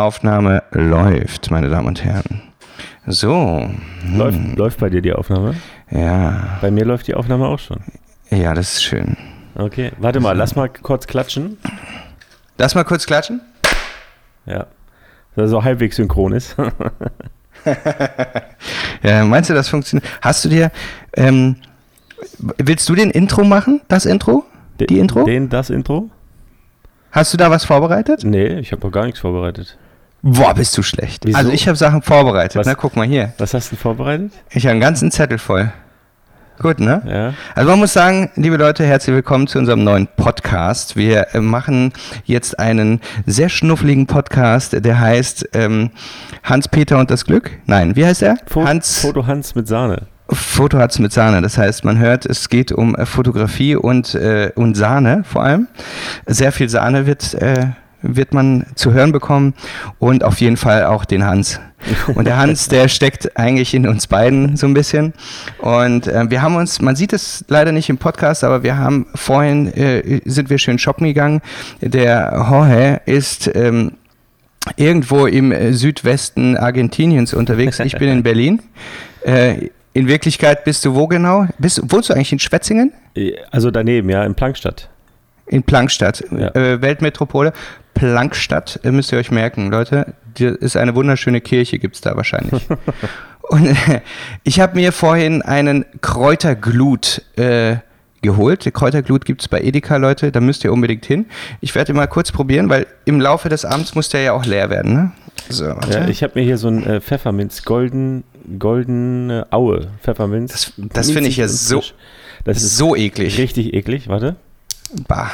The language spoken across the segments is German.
Aufnahme läuft, meine Damen und Herren. So. Läuft, hm. läuft bei dir die Aufnahme? Ja. Bei mir läuft die Aufnahme auch schon. Ja, das ist schön. Okay, warte mal, lass mal kurz klatschen. Lass mal kurz klatschen? Ja. Dass er so halbwegs synchron ist. ja, meinst du, das funktioniert? Hast du dir, ähm, willst du den Intro machen? Das Intro? Die den, Intro? Den, das Intro? Hast du da was vorbereitet? Nee, ich habe noch gar nichts vorbereitet. Boah, bist du schlecht. Wieso? Also ich habe Sachen vorbereitet. Was? Na, guck mal hier. Was hast du vorbereitet? Ich habe einen ganzen Zettel voll. Gut, ne? Ja. Also man muss sagen, liebe Leute, herzlich willkommen zu unserem neuen Podcast. Wir äh, machen jetzt einen sehr schnuffligen Podcast, der heißt ähm, Hans-Peter und das Glück. Nein, wie heißt er? Fo Hans Foto Hans mit Sahne. Foto hat's mit Sahne. Das heißt, man hört, es geht um äh, Fotografie und, äh, und Sahne vor allem. Sehr viel Sahne wird, äh, wird man zu hören bekommen und auf jeden Fall auch den Hans. Und der Hans, der steckt eigentlich in uns beiden so ein bisschen. Und äh, wir haben uns, man sieht es leider nicht im Podcast, aber wir haben vorhin, äh, sind wir schön shoppen gegangen. Der Jorge ist... Ähm, irgendwo im äh, Südwesten Argentiniens unterwegs. Ich bin in Berlin. Äh, in Wirklichkeit bist du wo genau? Bist, wohnst du eigentlich in Schwetzingen? Also daneben, ja, in Plankstadt. In Plankstadt, Ja. äh, Weltmetropole. Plankstadt, äh, müsst ihr euch merken, Leute. Die ist eine wunderschöne Kirche, gibt es da wahrscheinlich. Und äh, ich habe mir vorhin einen Kräuterglut äh, geholt. Die Kräuterglut gibt es bei Edeka, Leute. Da müsst ihr unbedingt hin. Ich werde mal kurz probieren, weil im Laufe des Abends muss der ja auch leer werden. Ne? So. Ja, ich habe mir hier so ein äh, Pfefferminz, golden, goldene Aue Pfefferminz. Das- das finde ich ja so-. Das ist so eklig. richtig eklig. Warte, Bah.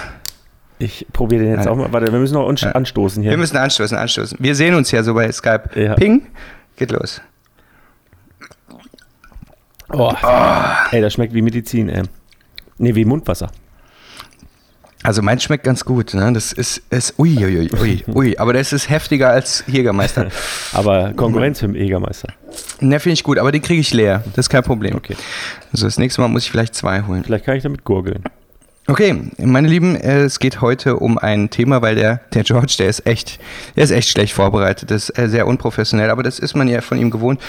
Ich probiere den jetzt Ja. auch mal. Warte, wir müssen noch uns Ja. anstoßen hier. Wir müssen anstoßen, anstoßen. Wir sehen uns ja so bei Skype. Ja. Ping, geht los. oh. Ey, das schmeckt wie Medizin, ey. Nee, wie Mundwasser. Also meins schmeckt ganz gut. Ne? Das ist, ist ui, ui, ui, ui, ui. Aber das ist heftiger als Jägermeister. Aber Konkurrenz für den Jägermeister. Ne, finde ich gut, aber den kriege ich leer. Das ist kein Problem. Okay. Also das nächste Mal muss ich vielleicht zwei holen. Vielleicht kann ich damit gurgeln. Okay, meine Lieben, äh, es geht heute um ein Thema, weil der, der George, der ist echt, der ist echt schlecht vorbereitet, ist äh, sehr unprofessionell, aber das ist man ja von ihm gewohnt.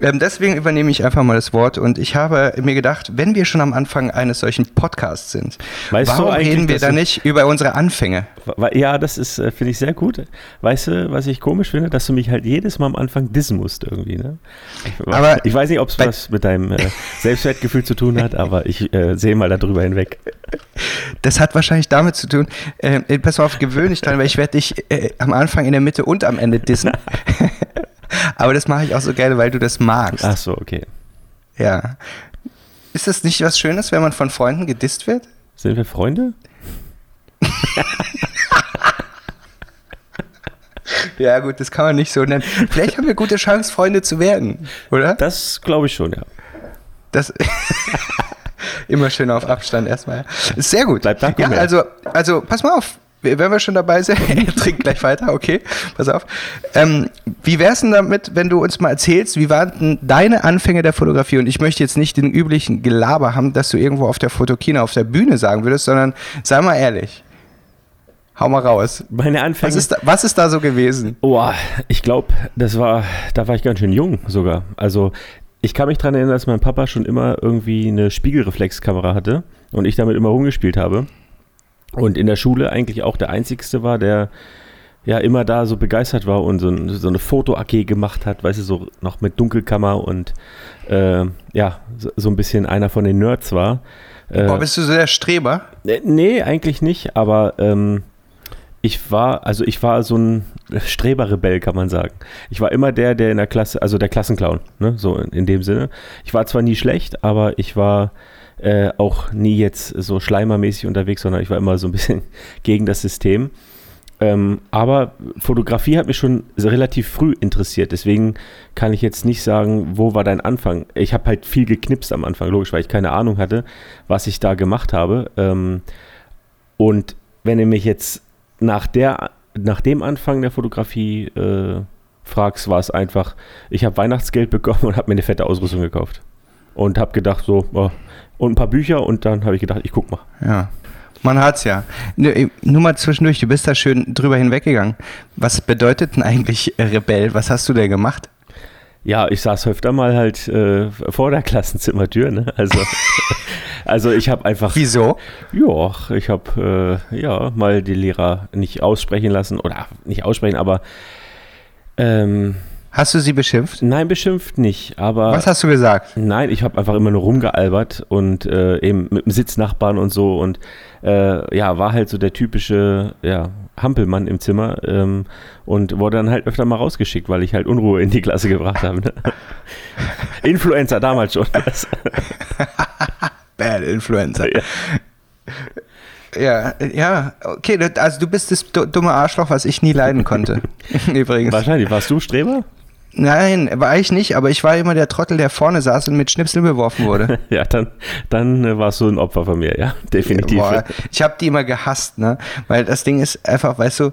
Ähm, deswegen übernehme ich einfach mal das Wort und ich habe mir gedacht, wenn wir schon am Anfang eines solchen Podcasts sind, Weißt warum reden wir da nicht über unsere Anfänge? Ja, das ist, äh, finde ich sehr gut. Weißt du, was ich komisch finde? Dass du mich halt jedes Mal am Anfang dissen musst irgendwie, ne? Ich, Aber ich weiß nicht, ob es was mit deinem Selbstwertgefühl zu tun hat, aber ich äh, sehe mal darüber hinweg. Das hat wahrscheinlich damit zu tun, äh, pass auf, gewöhn dich dran, weil ich werde dich äh, am Anfang, in der Mitte und am Ende dissen. aber das mache ich auch so gerne, weil du das magst. Ach so, okay. Ja. Ist das nicht was Schönes, wenn man von Freunden gedisst wird? Sind wir Freunde? Ja, gut, das kann man nicht so nennen. Vielleicht haben wir gute Chance, Freunde zu werden, oder? Das glaube ich schon, ja. Das immer schön auf Abstand erstmal. Sehr gut. Bleib da, komm Ja, also, also pass mal auf. Wenn wir schon dabei sind, er trinkt gleich weiter, okay, pass auf. Ähm, wie wär's denn damit, wenn du uns mal erzählst, wie waren denn deine Anfänge der Fotografie? Und ich möchte jetzt nicht den üblichen Gelaber haben, dass du irgendwo auf der Fotokina auf der Bühne sagen würdest, sondern sei mal ehrlich. Hau mal raus. Meine Anfänge. Was ist da, was ist da so gewesen? Oh, ich glaube, das war, da war ich ganz schön jung sogar. Also ich kann mich daran erinnern, dass mein Papa schon immer irgendwie eine Spiegelreflexkamera hatte und ich damit immer rumgespielt habe. Und in der Schule eigentlich auch der Einzigste war, der ja immer da so begeistert war und so, ein, so eine Foto-AG gemacht hat, weißt du, so noch mit Dunkelkammer und äh, ja, so, so ein bisschen einer von den Nerds war. Äh, Boah, bist du so der Streber? äh, Nee, eigentlich nicht, aber ähm, ich war, also ich war so ein Streberrebell, kann man sagen. Ich war immer der, der in der Klasse, also der Klassenclown, ne? so in, in dem Sinne. Ich war zwar nie schlecht, aber ich war äh, auch nie jetzt so schleimermäßig unterwegs, sondern ich war immer so ein bisschen gegen das System. Ähm, aber Fotografie hat mich schon relativ früh interessiert, deswegen kann ich jetzt nicht sagen, wo war dein Anfang. Ich habe halt viel geknipst am Anfang, logisch, weil ich keine Ahnung hatte, was ich da gemacht habe. Ähm, und wenn du mich jetzt nach, der, nach dem Anfang der Fotografie äh, fragst, war es einfach, ich habe Weihnachtsgeld bekommen und habe mir eine fette Ausrüstung gekauft. Und habe gedacht, so, oh, und ein paar Bücher und dann habe ich gedacht, ich guck mal. Ja. Man hat's ja. Nur mal zwischendurch, du bist da schön drüber hinweggegangen. Was bedeutet denn eigentlich Rebell? Was hast du denn gemacht? Ja, ich saß öfter mal halt äh, vor der Klassenzimmertür. Ne? Also, also ich habe einfach. Wieso? Ja, ich habe äh, ja mal die Lehrer nicht aussprechen lassen oder nicht aussprechen, aber. Ähm, Hast du sie beschimpft? Nein, beschimpft nicht, aber. Was hast du gesagt? Nein, ich habe einfach immer nur rumgealbert und äh, eben mit dem Sitznachbarn und so und äh, ja, war halt so der typische ja, Hampelmann im Zimmer ähm, und wurde dann halt öfter mal rausgeschickt, weil ich halt Unruhe in die Klasse gebracht habe. Ne? Influencer damals schon. Bad Influencer. Ja. Ja, ja, okay, also du bist das dumme Arschloch, was ich nie leiden konnte. Übrigens. Wahrscheinlich. Warst du Streber? Nein, war ich nicht, aber ich war immer der Trottel, der vorne saß und mit Schnipsel beworfen wurde. ja, dann, dann äh, warst du ein Opfer von mir, ja, definitiv. Boah, ich habe die immer gehasst, ne? Weil das Ding ist einfach, weißt du,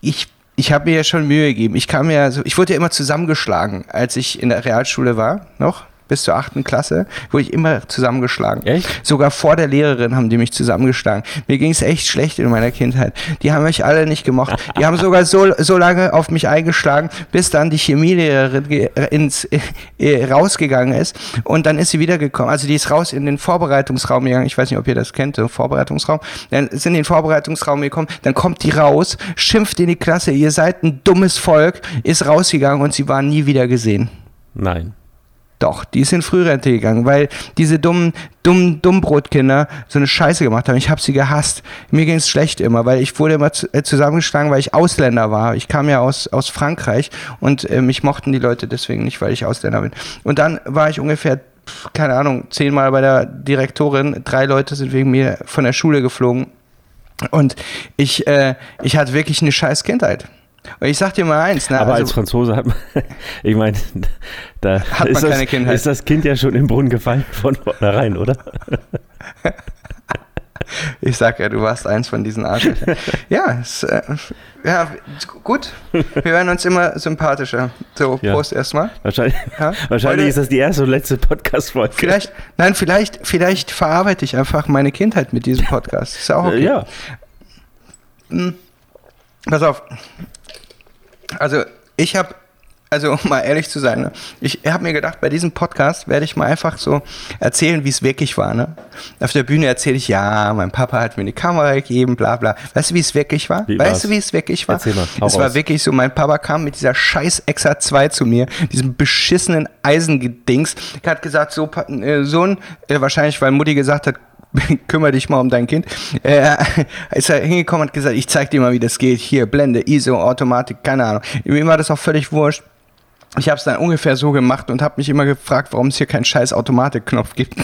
ich ich habe mir ja schon Mühe gegeben. Ich kam ja so, ich wurde ja immer zusammengeschlagen, als ich in der Realschule war, noch bis zur achten Klasse, wurde ich immer zusammengeschlagen. Echt? Sogar vor der Lehrerin haben die mich zusammengeschlagen. Mir ging es echt schlecht in meiner Kindheit. Die haben mich alle nicht gemocht. Die haben sogar so, so lange auf mich eingeschlagen, bis dann die Chemielehrerin ins, äh, rausgegangen ist und dann ist sie wiedergekommen. Also die ist raus in den Vorbereitungsraum gegangen. Ich weiß nicht, ob ihr das kennt, den Vorbereitungsraum. Dann sind in den Vorbereitungsraum gekommen, dann kommt die raus, schimpft in die Klasse, ihr seid ein dummes Volk, ist rausgegangen und sie war nie wieder gesehen. Nein. Doch, die ist in Frührente gegangen, weil diese dummen, dummen Dummbrotkinder so eine Scheiße gemacht haben. Ich habe sie gehasst. Mir ging es schlecht immer, weil ich wurde immer äh, zusammengeschlagen, weil ich Ausländer war. Ich kam ja aus, aus Frankreich und äh, mich mochten die Leute deswegen nicht, weil ich Ausländer bin. Und dann war ich ungefähr keine Ahnung, zehnmal bei der Direktorin. Drei Leute sind wegen mir von der Schule geflogen. Und ich, äh, ich hatte wirklich eine scheiß Kindheit. Und ich sag dir mal eins, ne? Aber also, als Franzose hat man, ich meine, da hat ist, das, ist das Kind ja schon im Brunnen gefallen von vornherein, oder? Ich sag ja, du warst eins von diesen Arschlöchern. ja, es, äh, ja, gut. Wir werden uns immer sympathischer. So, ja. Prost erstmal. Wahrscheinlich, ja? wahrscheinlich Heute, ist das die erste und letzte Podcast-Folge. Vielleicht, nein, vielleicht, vielleicht verarbeite ich einfach meine Kindheit mit diesem Podcast. Ist auch okay. Ja. Hm. Pass auf, also ich habe, also um mal ehrlich zu sein, ne, ich habe mir gedacht, bei diesem Podcast werde ich mal einfach so erzählen, wie es wirklich war. Ne? Auf der Bühne erzähle ich, ja, mein Papa hat mir eine Kamera gegeben, bla bla. Weißt du, wie es wirklich war? Wie weißt war's? du, wie es wirklich war? Erzähl mal, es war wirklich so, mein Papa kam mit dieser scheiß Exa 2 zu mir, diesem beschissenen Eisengedings. Er hat gesagt, so, äh, Sohn, äh, wahrscheinlich, weil Mutti gesagt hat, kümmere dich mal um dein Kind. Äh, ist er hingekommen und hat gesagt, ich zeig dir mal, wie das geht. Hier, Blende, ISO, Automatik, keine Ahnung. Mir war das auch völlig wurscht. Ich habe es dann ungefähr so gemacht und habe mich immer gefragt, warum es hier keinen scheiß Automatik-Knopf gibt.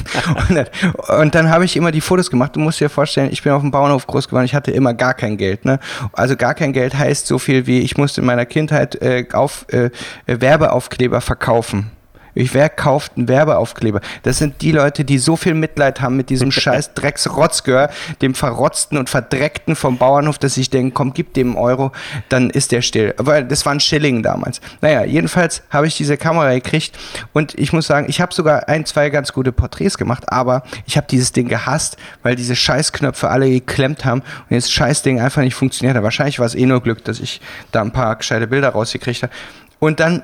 und, und, dann habe ich immer die Fotos gemacht. Du musst dir vorstellen, ich bin auf dem Bauernhof groß geworden, ich hatte immer gar kein Geld. Ne? Also gar kein Geld heißt so viel wie, ich musste in meiner Kindheit äh, auf, äh, Werbeaufkleber verkaufen. Wer kauft einen Werbeaufkleber? Das sind die Leute, die so viel Mitleid haben mit diesem scheiß Drecksrotzgör, dem verrotzten und verdreckten vom Bauernhof, dass ich denke, komm, gib dem einen Euro, dann ist der still. Weil das war ein Schilling damals. Naja, jedenfalls habe ich diese Kamera gekriegt und ich muss sagen, ich habe sogar ein, zwei ganz gute Porträts gemacht, aber ich habe dieses Ding gehasst, weil diese Scheißknöpfe alle geklemmt haben und das Scheißding einfach nicht funktioniert hat. Wahrscheinlich war es eh nur Glück, dass ich da ein paar gescheite Bilder rausgekriegt habe. Und dann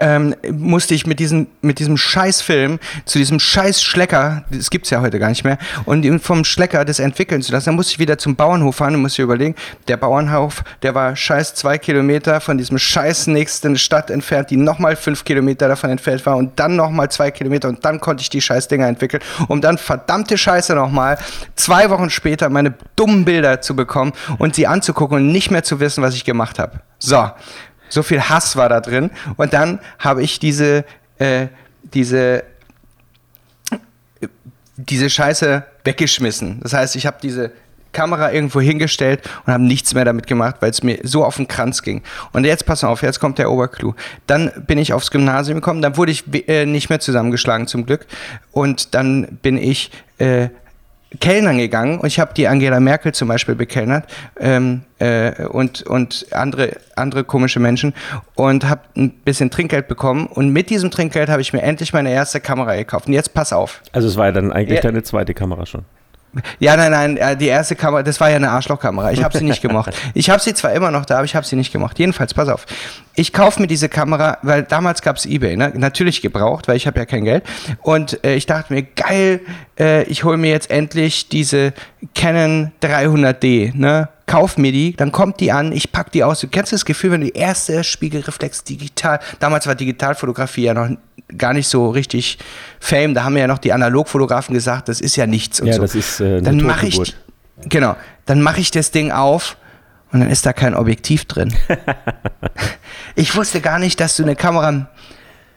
ähm, musste ich mit diesem, mit diesem Scheißfilm zu diesem Scheiß-Schlecker, das gibt's ja heute gar nicht mehr, und vom Schlecker das entwickeln zu lassen, dann musste ich wieder zum Bauernhof fahren und musste überlegen, der Bauernhof, der war scheiß zwei Kilometer von diesem scheiß nächsten Stadt entfernt, die nochmal fünf Kilometer davon entfernt war und dann nochmal zwei Kilometer und dann konnte ich die Scheißdinger entwickeln, um dann verdammte Scheiße nochmal zwei Wochen später meine dummen Bilder zu bekommen und sie anzugucken und nicht mehr zu wissen, was ich gemacht habe. So, so viel Hass war da drin. Und dann habe ich diese, äh, diese, diese Scheiße weggeschmissen. Das heißt, ich habe diese Kamera irgendwo hingestellt und habe nichts mehr damit gemacht, weil es mir so auf den Kranz ging. Und jetzt pass auf, jetzt kommt der Oberclou. Dann bin ich aufs Gymnasium gekommen, dann wurde ich äh, nicht mehr zusammengeschlagen zum Glück und dann bin ich äh, Kellnern gegangen und ich habe die Angela Merkel zum Beispiel bekellnert ähm, äh, und, und andere, andere komische Menschen und habe ein bisschen Trinkgeld bekommen und mit diesem Trinkgeld habe ich mir endlich meine erste Kamera gekauft und jetzt pass auf. Also es war ja dann eigentlich ja. deine zweite Kamera schon. Ja, nein, nein, äh, die erste Kamera, das war ja eine Arschlochkamera. Ich habe sie nicht gemocht. Ich habe sie zwar immer noch da, aber ich habe sie nicht gemocht. Jedenfalls, pass auf. Ich kaufe mir diese Kamera, weil damals gab es eBay, ne? natürlich gebraucht, weil ich habe ja kein Geld. Und äh, ich dachte mir, geil, äh, ich hole mir jetzt endlich diese Canon 300D, ne? Kauf mir die, dann kommt die an, ich pack die aus. Du kennst das Gefühl, wenn du die erste Spiegelreflex digital, damals war Digitalfotografie ja noch gar nicht so richtig Fame. Da haben ja noch die Analogfotografen gesagt, das ist ja nichts und ja, so. das ist äh, dann mache ich, genau, dann mache ich das Ding auf und dann ist da kein Objektiv drin. ich wusste gar nicht, dass du eine Kamera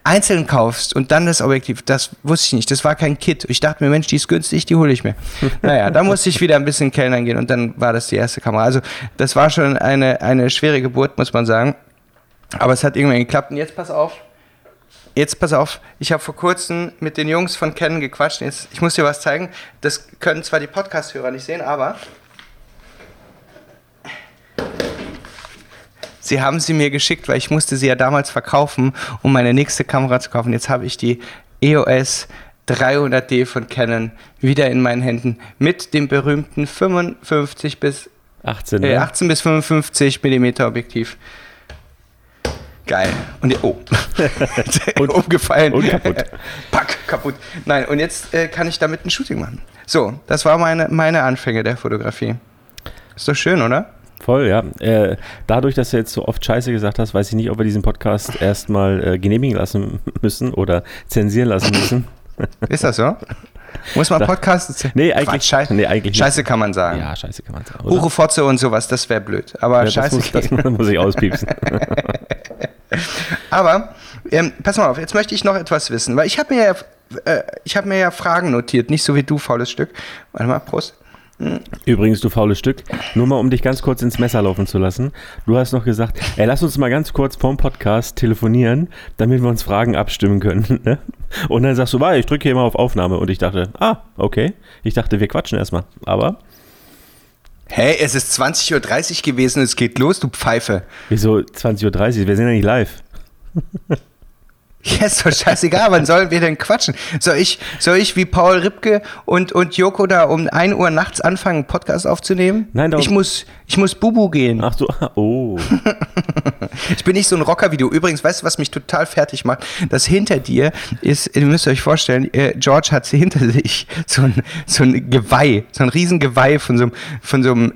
einzeln kaufst und dann das Objektiv. Das wusste ich nicht. Das war kein Kit. Ich dachte mir, Mensch, die ist günstig, die hole ich mir. naja, da musste ich wieder ein bisschen kellnern gehen und dann war das die erste Kamera. Also das war schon eine, eine schwere Geburt, muss man sagen. Aber es hat irgendwann geklappt. Und jetzt pass auf. Jetzt pass auf, ich habe vor kurzem mit den Jungs von Canon gequatscht. Jetzt, ich muss dir was zeigen. Das können zwar die Podcast-Hörer nicht sehen, aber sie haben sie mir geschickt, weil ich musste sie ja damals verkaufen, um meine nächste Kamera zu kaufen. Jetzt habe ich die EOS 300D von Canon wieder in meinen Händen mit dem berühmten 55 bis 18, ne? äh, 18 bis 55 Millimeter Objektiv. Geil. Und oh, Und- umgefallen. und kaputt. Pack, kaputt. Nein, und jetzt äh, kann ich damit ein Shooting machen. So, das war meine, meine Anfänge der Fotografie. Ist doch schön, oder? Voll, ja. Äh, dadurch, dass du jetzt so oft Scheiße gesagt hast, weiß ich nicht, ob wir diesen Podcast erstmal äh, genehmigen lassen müssen oder zensieren lassen müssen. Ist das so? Muss man Podcasts? Nee, Quatsch, eigentlich, Scheiße, nee, eigentlich Scheiße kann man sagen. nicht. Ja, Scheiße kann man sagen. oder? Hure Fotze und sowas, das wäre blöd. Aber Ja, das, Scheiße muss, das muss ich auspiepsen. Aber ähm, pass mal auf, jetzt möchte ich noch etwas wissen, weil ich habe mir ja äh, ich habe mir ja Fragen notiert, nicht so wie du, faules Stück. Warte mal, Prost. Übrigens, du faules Stück, nur mal um dich ganz kurz ins Messer laufen zu lassen. Du hast noch gesagt, ey, lass uns mal ganz kurz vorm Podcast telefonieren, damit wir uns Fragen abstimmen können. Ne? Und dann sagst du, warte, ich drücke hier mal auf Aufnahme. Und ich dachte, ah, okay. Ich dachte, wir quatschen erstmal. Aber Hey, es ist 20.30 Uhr gewesen es geht los, du Pfeife. wieso 20.30 Uhr? Wir sind ja nicht live. Ja, ist doch scheißegal, wann sollen wir denn quatschen? Soll ich, soll ich wie Paul Ripke und, und Joko da um 1 Uhr nachts anfangen, einen Podcast aufzunehmen? Nein, darum- ich muss, ich muss Bubu gehen. Ach so, oh. Ich bin nicht so ein Rocker wie du. Übrigens, weißt du, was mich total fertig macht? Das hinter dir ist, ihr müsst euch vorstellen, äh, George hat hinter sich so ein, so ein Geweih, so ein Riesengeweih von so einem, von so einem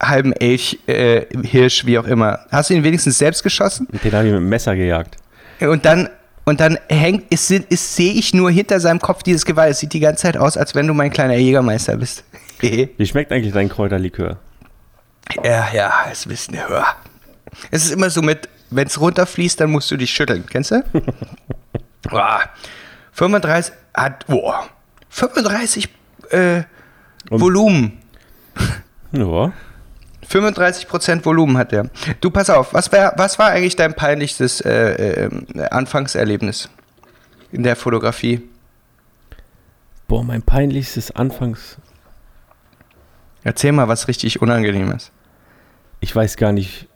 halben Elch, äh, Hirsch, wie auch immer. Hast du ihn wenigstens selbst geschossen? Den habe ich mit dem Messer gejagt. Und dann, und dann hängt, ist, ist, sehe ich nur hinter seinem Kopf dieses Geweih. Es sieht die ganze Zeit aus, als wenn du mein kleiner Jägermeister bist. Wie schmeckt eigentlich dein Kräuterlikör? ja, ja, es wissen wir. hör. Es ist immer so mit, wenn es runterfließt, dann musst du dich schütteln. Kennst du? Boah, 35 hat, boah, 35 äh, Volumen. Ja. 35% Volumen hat der. Du, pass auf, was, wär, was war eigentlich dein peinlichstes äh, äh, Anfangserlebnis in der Fotografie? Boah, mein peinlichstes Anfangs. Erzähl mal was richtig Unangenehmes. Ich weiß gar nicht.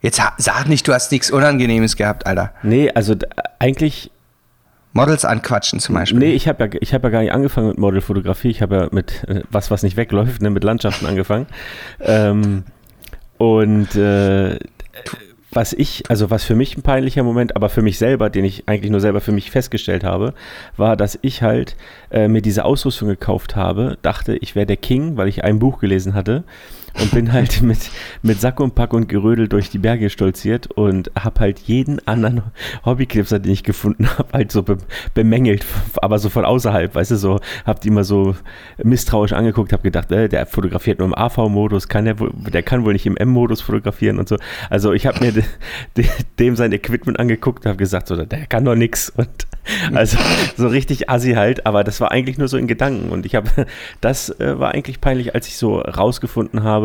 Jetzt sag nicht, du hast nichts Unangenehmes gehabt, Alter. Nee, also d- eigentlich Models anquatschen zum Beispiel. Nee, ich habe ja, hab ja gar nicht angefangen mit Modelfotografie. Ich habe ja mit äh, was, was nicht wegläuft, ne, mit Landschaften angefangen. Ähm, und äh, was ich, also was für mich ein peinlicher Moment, aber für mich selber, den ich eigentlich nur selber für mich festgestellt habe, war, dass ich halt äh, mir diese Ausrüstung gekauft habe, dachte, ich wäre der King, weil ich ein Buch gelesen hatte und bin halt mit, mit Sack und Pack und Gerödel durch die Berge stolziert und habe halt jeden anderen Hobbyknipser, den ich gefunden habe, halt so be bemängelt, aber so von außerhalb, weißt du, so, hab die immer so misstrauisch angeguckt, habe gedacht, äh, der fotografiert nur im AV-Modus, kann der, wohl, der kann wohl nicht im M-Modus fotografieren und so. Also ich habe mir de, de, dem sein Equipment angeguckt und habe gesagt, so, der kann doch nix. Und also so richtig assi halt, aber das war eigentlich nur so in Gedanken. Und ich habe, das äh, war eigentlich peinlich, als ich so rausgefunden habe,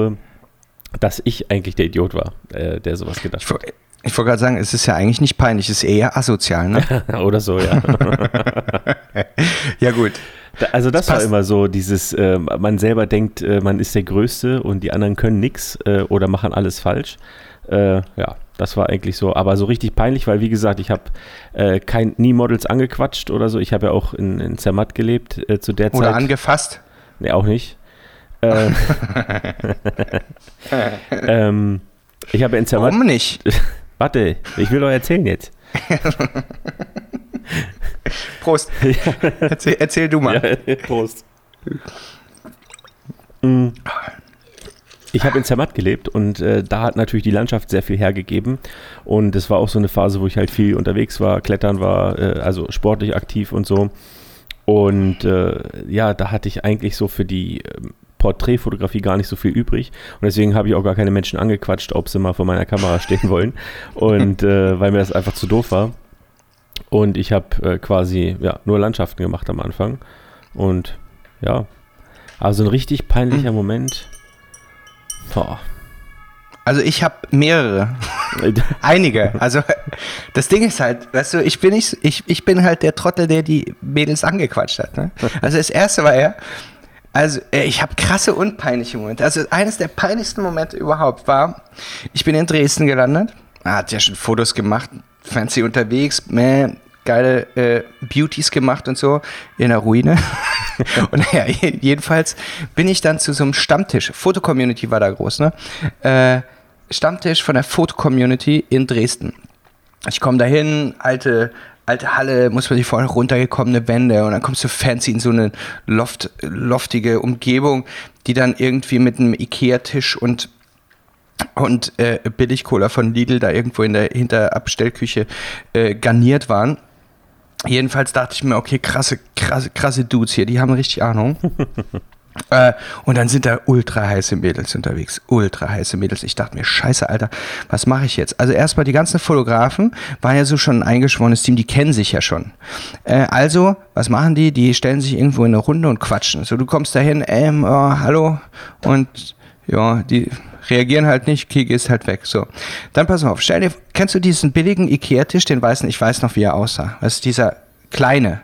dass ich eigentlich der Idiot war, äh, der sowas gedacht Ich, wo- ich wollte gerade sagen, es ist ja eigentlich nicht peinlich, es ist eher asozial, ne? hat. Oder so, ja. ja, gut. Da- Also das, Das war immer so, dieses, äh, man selber denkt, äh, man ist der Größte und die anderen können nichts äh, oder machen alles falsch. Äh, ja, das war eigentlich so, aber so richtig peinlich, weil wie gesagt, ich habe äh, kein, nie Models angequatscht oder so. Ich habe ja auch in, in Zermatt gelebt äh, zu der Oder Zeit. angefasst. Nee, auch nicht. Äh, ähm, ich habe in Zermatt. Warum nicht? Warte, ich will doch erzählen jetzt. Prost. Erzähl, erzähl du mal. Ja, Prost. Mm. Ich habe in Zermatt gelebt und äh, da hat natürlich die Landschaft sehr viel hergegeben. Und es war auch so eine Phase, wo ich halt viel unterwegs war, klettern war, äh, also sportlich aktiv und so. Und äh, ja, da hatte ich eigentlich so für die ähm, Porträtfotografie gar nicht so viel übrig. Und deswegen habe ich auch gar keine Menschen angequatscht, ob sie mal vor meiner Kamera stehen wollen. Und äh, weil mir das einfach zu doof war. Und ich habe äh, quasi ja, nur Landschaften gemacht am Anfang. Und ja, also ein richtig peinlicher Moment. Boah. Also ich habe mehrere. Einige. Also das Ding ist halt, weißt du, ich bin nicht, ich, ich bin halt der Trottel, der die Mädels angequatscht hat. Ne? Also das erste war ja, also äh, ich habe krasse und peinliche Momente. Also eines der peinlichsten Momente überhaupt war, ich bin in Dresden gelandet, hat ja schon Fotos gemacht, fancy unterwegs, man, geile äh, Beauties gemacht und so in der Ruine. und naja, jedenfalls bin ich dann zu so einem Stammtisch, Foto-Community war da groß, ne? Äh, Stammtisch von der Foto-Community in Dresden. Ich komme dahin, alte, alte Halle, muss man sich vorstellen, runtergekommene Wände und dann kommst du fancy in so eine Loft, loftige Umgebung, die dann irgendwie mit einem Ikea-Tisch und und äh, Billigcola von Lidl da irgendwo in der Hinterabstellküche äh, garniert waren. Jedenfalls dachte ich mir, okay, krasse, krasse, krasse Dudes hier, die haben richtig Ahnung. äh, und dann sind da ultra heiße Mädels unterwegs. Ultra heiße Mädels. Ich dachte mir, scheiße, Alter, was mache ich jetzt? Also erstmal die ganzen Fotografen waren ja so schon ein eingeschworenes Team, die kennen sich ja schon. Äh, also, was machen die? Die stellen sich irgendwo in eine Runde und quatschen. So, du kommst dahin, ähm, oh, hallo, und ja, die reagieren halt nicht, okay, gehst halt weg. So. Dann pass auf, stell dir, kennst du diesen billigen Ikea-Tisch, den weißen, ich weiß noch, wie er aussah. Das ist dieser kleine,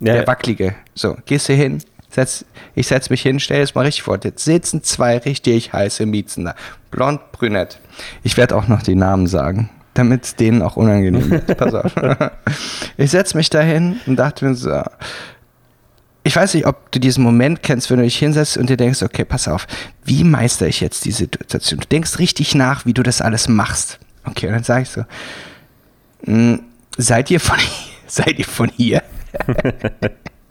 Ja, der wackelige. So, gehst du hin, setz, ich setz mich hin, stell es mal richtig vor. Jetzt sitzen zwei richtig heiße Miezen da. Blond, brünett. Ich werde auch noch die Namen sagen, damit es denen auch unangenehm wird. Pass auf. Ich setz mich da hin und dachte mir so, ich weiß nicht, ob du diesen Moment kennst, wenn du dich hinsetzt und dir denkst, okay, pass auf, wie meister ich jetzt die Situation? Du denkst richtig nach, wie du das alles machst. Okay, und dann sage ich so, "Mm, seid ihr von, seid ihr von hier?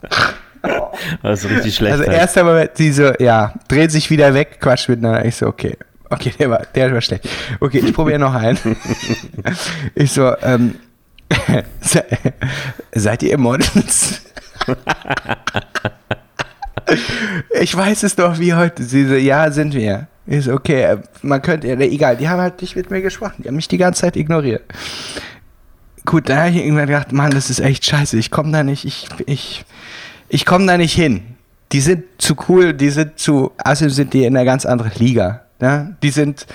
Das ist richtig schlecht. Also halt. Moment, sie so, ja, dreht sich wieder weg, quatscht miteinander. Ich so, okay. Okay, der war, der war schlecht. Okay, ich probiere noch einen. Ich so, ähm, se- seid ihr Models? Ich weiß es doch wie heute. Sie so, ja, sind wir. Ich so, okay, äh, man könnte, egal, die haben halt nicht mit mir gesprochen. Die haben mich die ganze Zeit ignoriert. Gut, da habe ich irgendwann gedacht, Mann, das ist echt scheiße. Ich komme da nicht, ich, ich, ich komme da nicht hin. Die sind zu cool, die sind zu, außerdem sind die in einer ganz anderen Liga. Ne? Die sind,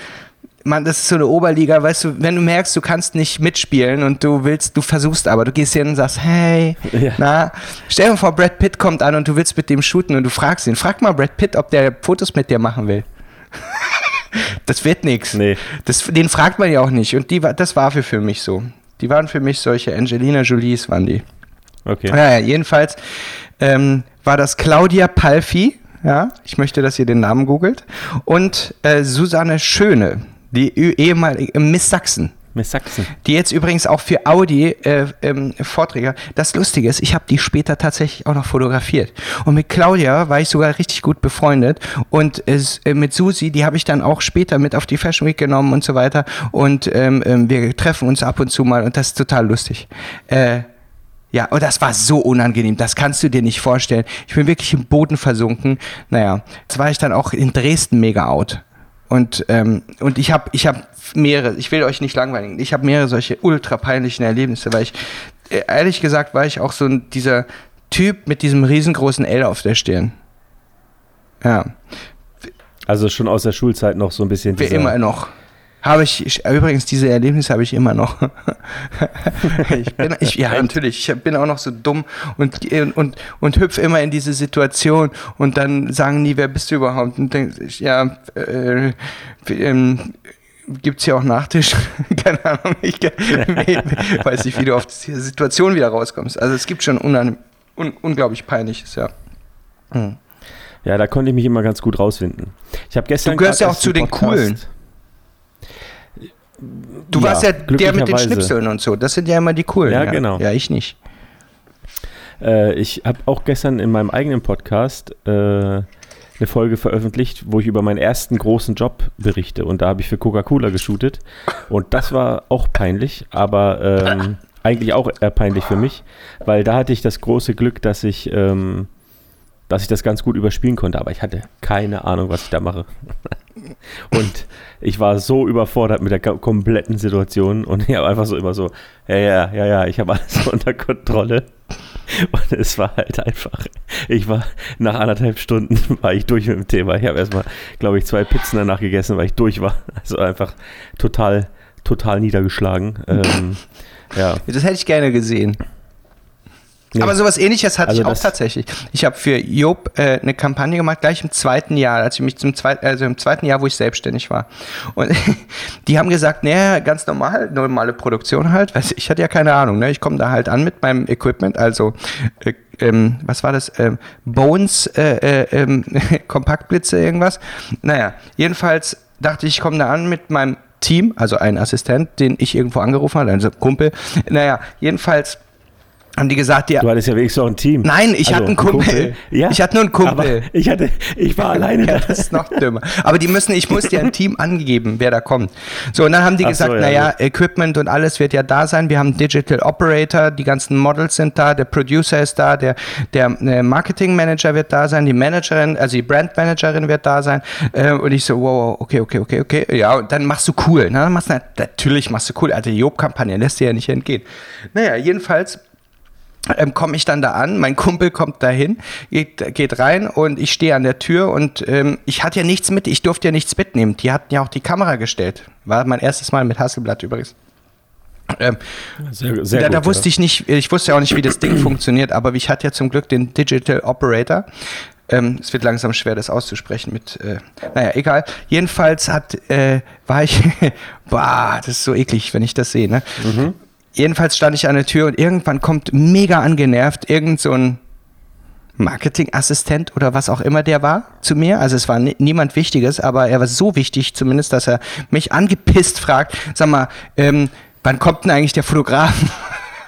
man, das ist so eine Oberliga, weißt du, wenn du merkst, du kannst nicht mitspielen und du willst, du versuchst aber, du gehst hin und sagst, hey, Ja. na, stell dir vor, Brad Pitt kommt an und du willst mit dem shooten und du fragst ihn, frag mal Brad Pitt, ob der Fotos mit dir machen will. das wird nichts. Nee. Das, den fragt man ja auch nicht. Und die war, das war für, für mich so. Die waren für mich solche Angelina Jolies, waren die. Okay. Naja, jedenfalls ähm, war das Claudia Palfi, ja, ich möchte, dass ihr den Namen googelt, und äh, Susanne Schöne, die ehemalige Miss Sachsen. Miss Sachsen. Die jetzt übrigens auch für Audi äh, ähm, Vorträge. Das Lustige ist, ich habe die später tatsächlich auch noch fotografiert. Und mit Claudia war ich sogar richtig gut befreundet. Und es, äh, mit Susi, die habe ich dann auch später mit auf die Fashion Week genommen und so weiter. Und ähm, ähm, wir treffen uns ab und zu mal und das ist total lustig. Äh, ja, und das war so unangenehm, das kannst du dir nicht vorstellen. Ich bin wirklich im Boden versunken. Naja, jetzt war ich dann auch in Dresden mega out. Und, ähm, und ich habe ich hab mehrere, ich will euch nicht langweilen, ich habe mehrere solche ultra peinlichen Erlebnisse, weil ich, äh, ehrlich gesagt, war ich auch so ein, dieser Typ mit diesem riesengroßen L auf der Stirn. Ja, Also schon aus der Schulzeit noch so ein bisschen. wie immer noch. Habe ich, ich, übrigens, diese Erlebnisse habe ich immer noch. ich bin, ich, ja, natürlich. Ich bin auch noch so dumm und, und, und, hüpfe immer in diese Situation und dann sagen die, wer bist du überhaupt? Und denk ich, ja, äh, ähm, gibt es ja auch Nachtisch. Keine Ahnung, ich weiß nicht, wie du auf die Situation wieder rauskommst. Also es gibt schon un un unglaublich peinliches, ja. Hm. Ja, da konnte ich mich immer ganz gut rausfinden. Ich habe gestern. Du gehörst ja auch zu den coolen. Du ja, warst ja der mit den Schnipseln und so. Das sind ja immer die coolen. Ja, ja. genau. Ja, ich nicht. Äh, ich habe auch gestern in meinem eigenen Podcast äh, eine Folge veröffentlicht, wo ich über meinen ersten großen Job berichte. Und da habe ich für Coca-Cola geshootet. Und das war auch peinlich, aber ähm, eigentlich auch eher peinlich für mich, weil da hatte ich das große Glück, dass ich ähm, dass ich das ganz gut überspielen konnte, aber ich hatte keine Ahnung, was ich da mache. und ich war so überfordert mit der kompletten Situation und ich habe einfach so immer so, ja, ja, ja, ja, ich habe alles unter Kontrolle. Und es war halt einfach, ich war nach anderthalb Stunden war ich durch mit dem Thema. Ich habe erstmal, glaube ich, zwei Pizzen danach gegessen, weil ich durch war. Also einfach total, total niedergeschlagen. Ähm, ja. Das hätte ich gerne gesehen. Ja. Aber sowas ähnliches hatte also ich auch tatsächlich. Ich habe für Job äh, eine Kampagne gemacht, gleich im zweiten Jahr, als ich mich zum zweiten, also im zweiten Jahr, wo ich selbstständig war. Und die haben gesagt, naja, ganz normal, normale Produktion halt. Also ich hatte ja keine Ahnung, ne? Ich komme da halt an mit meinem Equipment, also äh, ähm, was war das? Ähm, Bones, äh, äh ähm, Kompaktblitze, irgendwas. Naja, jedenfalls dachte ich, ich komme da an mit meinem Team, also ein Assistent, den ich irgendwo angerufen habe, also Kumpel. Naja, jedenfalls haben die gesagt, ja. Du hattest ja wenigstens auch ein Team. Nein, ich also, hatte einen Kumpel. Kumpel. Ja, ich hatte nur einen Kumpel. ich hatte, ich war alleine ja, Das ist noch dümmer. Aber die müssen, ich musste ja ein Team angeben, wer da kommt. So, und dann haben die Ach gesagt, so, ja, naja, Equipment und alles wird ja da sein. Wir haben Digital Operator, die ganzen Models sind da, der Producer ist da, der, der, der Marketing Manager wird da sein, die Managerin, also die Brand Managerin wird da sein. Äh, und ich so, wow, okay, okay, okay, okay. Ja, und dann machst du cool. Ne? Dann machst du, natürlich machst du cool. Also die Job-Kampagne lässt dir ja nicht entgehen. Naja, jedenfalls ähm, komme ich dann da an, mein Kumpel kommt dahin, geht, geht rein und ich stehe an der Tür und ähm, ich hatte ja nichts mit, ich durfte ja nichts mitnehmen. Die hatten ja auch die Kamera gestellt. War mein erstes Mal mit Hasselblatt übrigens. Ähm, sehr, sehr da, gut, da wusste ich nicht, ich wusste ja auch nicht, wie das Ding funktioniert, aber ich hatte ja zum Glück den Digital Operator. Ähm, es wird langsam schwer, das auszusprechen mit, äh, naja, egal. Jedenfalls hat, äh, war ich, boah, das ist so eklig, wenn ich das sehe, ne? Mhm jedenfalls stand ich an der Tür und irgendwann kommt mega angenervt irgend so ein Marketingassistent oder was auch immer der war zu mir. Also es war niemand Wichtiges, aber er war so wichtig zumindest, dass er mich angepisst fragt, sag mal, ähm, wann kommt denn eigentlich der Fotograf?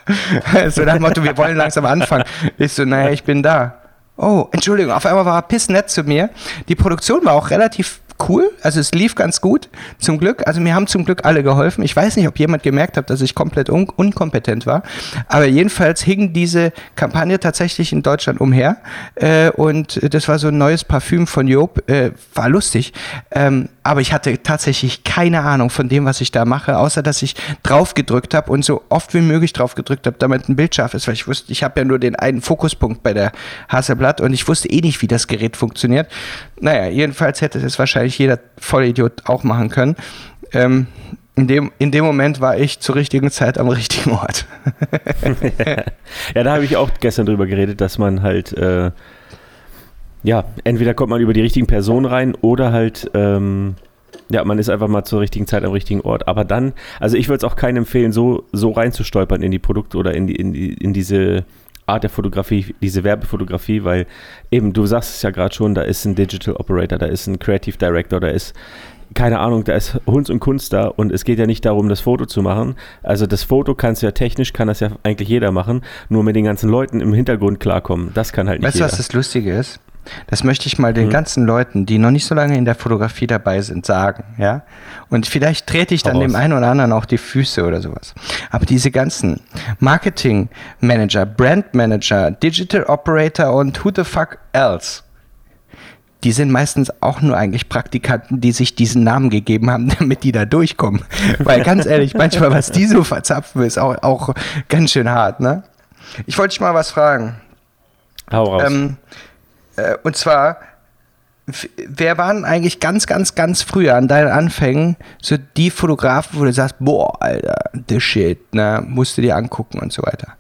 so nach dem Motto, wir wollen langsam anfangen. Ich so, naja, ich bin da. Oh, Entschuldigung, auf einmal war er pissnett zu mir. Die Produktion war auch relativ cool. Also es lief ganz gut, zum Glück. Also mir haben zum Glück alle geholfen. Ich weiß nicht, ob jemand gemerkt hat, dass ich komplett un unkompetent war. Aber jedenfalls hing diese Kampagne tatsächlich in Deutschland umher. Äh, und das war so ein neues Parfüm von Job. Äh, war lustig. Ähm, aber ich hatte tatsächlich keine Ahnung von dem, was ich da mache, außer dass ich drauf gedrückt habe und so oft wie möglich drauf gedrückt habe, damit ein Bild scharf ist, weil ich wusste, ich habe ja nur den einen Fokuspunkt bei der Hasselblatt und ich wusste eh nicht, wie das Gerät funktioniert. Naja, jedenfalls hätte es wahrscheinlich jeder Vollidiot auch machen können. Ähm, in dem, in dem Moment war ich zur richtigen Zeit am richtigen Ort. ja, da habe ich auch gestern drüber geredet, dass man halt äh, ja, entweder kommt man über die richtigen Personen rein oder halt, ähm, ja, man ist einfach mal zur richtigen Zeit am richtigen Ort. Aber dann, also ich würde es auch keinem empfehlen, so, so reinzustolpern in die Produkte oder in, die, in, die, in diese Art der Fotografie, diese Werbefotografie, weil eben, du sagst es ja gerade schon, da ist ein Digital Operator, da ist ein Creative Director, da ist keine Ahnung, da ist Hunds und Kunst da und es geht ja nicht darum, das Foto zu machen. Also das Foto kannst du ja technisch, kann das ja eigentlich jeder machen, nur mit den ganzen Leuten im Hintergrund klarkommen. Das kann halt nicht weißt jeder. Weißt du, was das Lustige ist? Das möchte ich mal den mhm. ganzen Leuten, die noch nicht so lange in der Fotografie dabei sind, sagen, ja. Und vielleicht trete ich dann dem einen oder anderen auch die Füße oder sowas. Aber diese ganzen Marketing Manager, Brand Manager, Digital Operator und who the fuck else, die sind meistens auch nur eigentlich Praktikanten, die sich diesen Namen gegeben haben, damit die da durchkommen. Weil ganz ehrlich, manchmal, was die so verzapfen, ist auch, auch ganz schön hart, ne? Ich wollte dich mal was fragen. Hau raus. Ähm, äh, und zwar, wer waren eigentlich ganz, ganz, ganz früher an deinen Anfängen so die Fotografen, wo du sagst, boah, Alter, the shit, ne, musst du dir angucken und so weiter.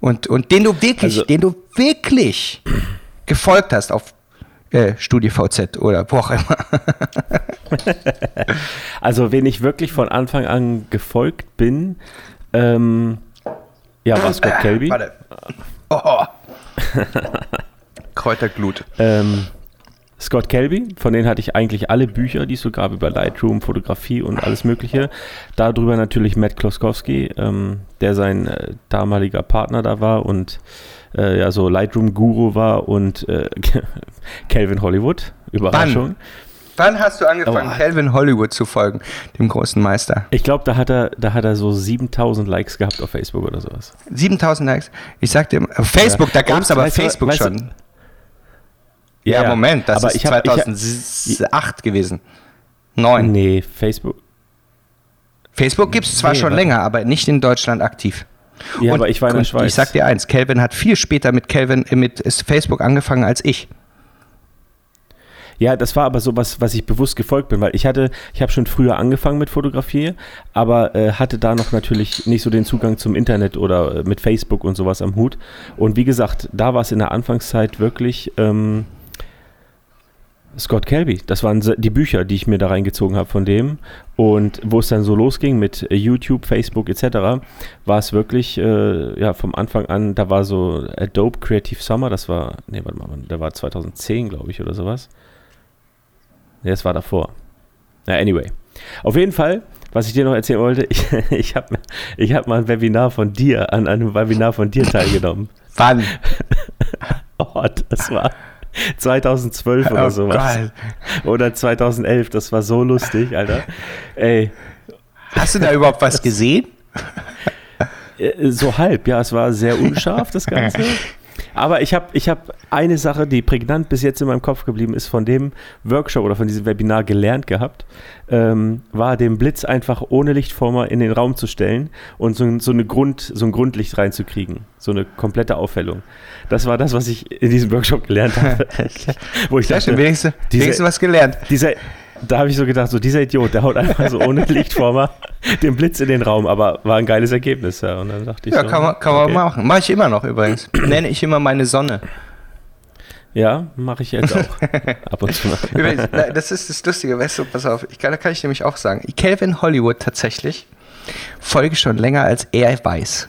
Und, und den du wirklich, also, den du wirklich gefolgt hast auf äh, StudiVZ oder wo auch immer. also, wen ich wirklich von Anfang an gefolgt bin, ähm, ja, war Scott Kelby. Warte. Oh. Kräuterglut. Ähm, Scott Kelby, von denen hatte ich eigentlich alle Bücher, die es so gab über Lightroom, Fotografie und alles Mögliche. Darüber natürlich Matt Kloskowski, ähm, der sein äh, damaliger Partner da war und äh, ja so Lightroom-Guru war und äh, Calvin Hollywood, Überraschung. Wann? Wann hast du angefangen, oh, Calvin Hollywood zu folgen, dem großen Meister? Ich glaube, da hat er, da hat er so 7000 Likes gehabt auf Facebook oder sowas. 7000 Likes? Ich sag dir, Facebook, ja. da gab es aber Facebook du, schon. Ja, ja, Moment, das ist 2008 gewesen. Neun. Nee, Facebook. Facebook gibt es zwar nee, schon länger, aber nicht in Deutschland aktiv. Ja, und, aber ich war in der Schweiz. Ich sag dir eins, Kelvin hat viel später mit Kelvin äh, mit Facebook angefangen als ich. Ja, das war aber so was, was ich bewusst gefolgt bin, weil ich hatte, ich habe schon früher angefangen mit Fotografie, aber äh, hatte da noch natürlich nicht so den Zugang zum Internet oder äh, mit Facebook und sowas am Hut. Und wie gesagt, da war es in der Anfangszeit wirklich ähm, Scott Kelby. Das waren die Bücher, die ich mir da reingezogen habe von dem. Und wo es dann so losging mit äh, YouTube, Facebook etc., war es wirklich, äh, ja, vom Anfang an, da war so Adobe Creative Summer, das war, nee, warte mal, der war 2010, glaube ich, oder sowas. Nee, das war davor. Na, anyway. Auf jeden Fall, was ich dir noch erzählen wollte, ich, ich habe ich hab mal ein Webinar von dir, an einem Webinar von dir teilgenommen. Wann? oh, das war 2012 oder oh, sowas. Geil. Oder 2011, das war so lustig, Alter. Ey. Hast du da überhaupt was gesehen? Äh, so halb, ja, es war sehr unscharf, das Ganze. Aber ich habe ich hab eine Sache, die prägnant bis jetzt in meinem Kopf geblieben ist, von dem Workshop oder von diesem Webinar gelernt gehabt, ähm, war den Blitz einfach ohne Lichtformer in den Raum zu stellen und so, so, eine Grund, so ein Grundlicht reinzukriegen. So eine komplette Aufhellung. Das war das, was ich in diesem Workshop gelernt habe. Wo ich Sehr dachte, schön, wenigstens, diese, wenigstens was gelernt. Dieser, da habe ich so gedacht, so dieser Idiot, der haut einfach so ohne Lichtformer den Blitz in den Raum, aber war ein geiles Ergebnis, ja. Und dann dachte ich ja, so, kann man, kann okay. man machen. Mache ich immer noch übrigens. Nenne ich immer meine Sonne. Ja, mache ich jetzt auch. Ab und zu. Übrigens, das ist das Lustige, weißt du, pass auf, ich kann, da kann ich nämlich auch sagen. Calvin Hollywood tatsächlich folge schon länger als er weiß.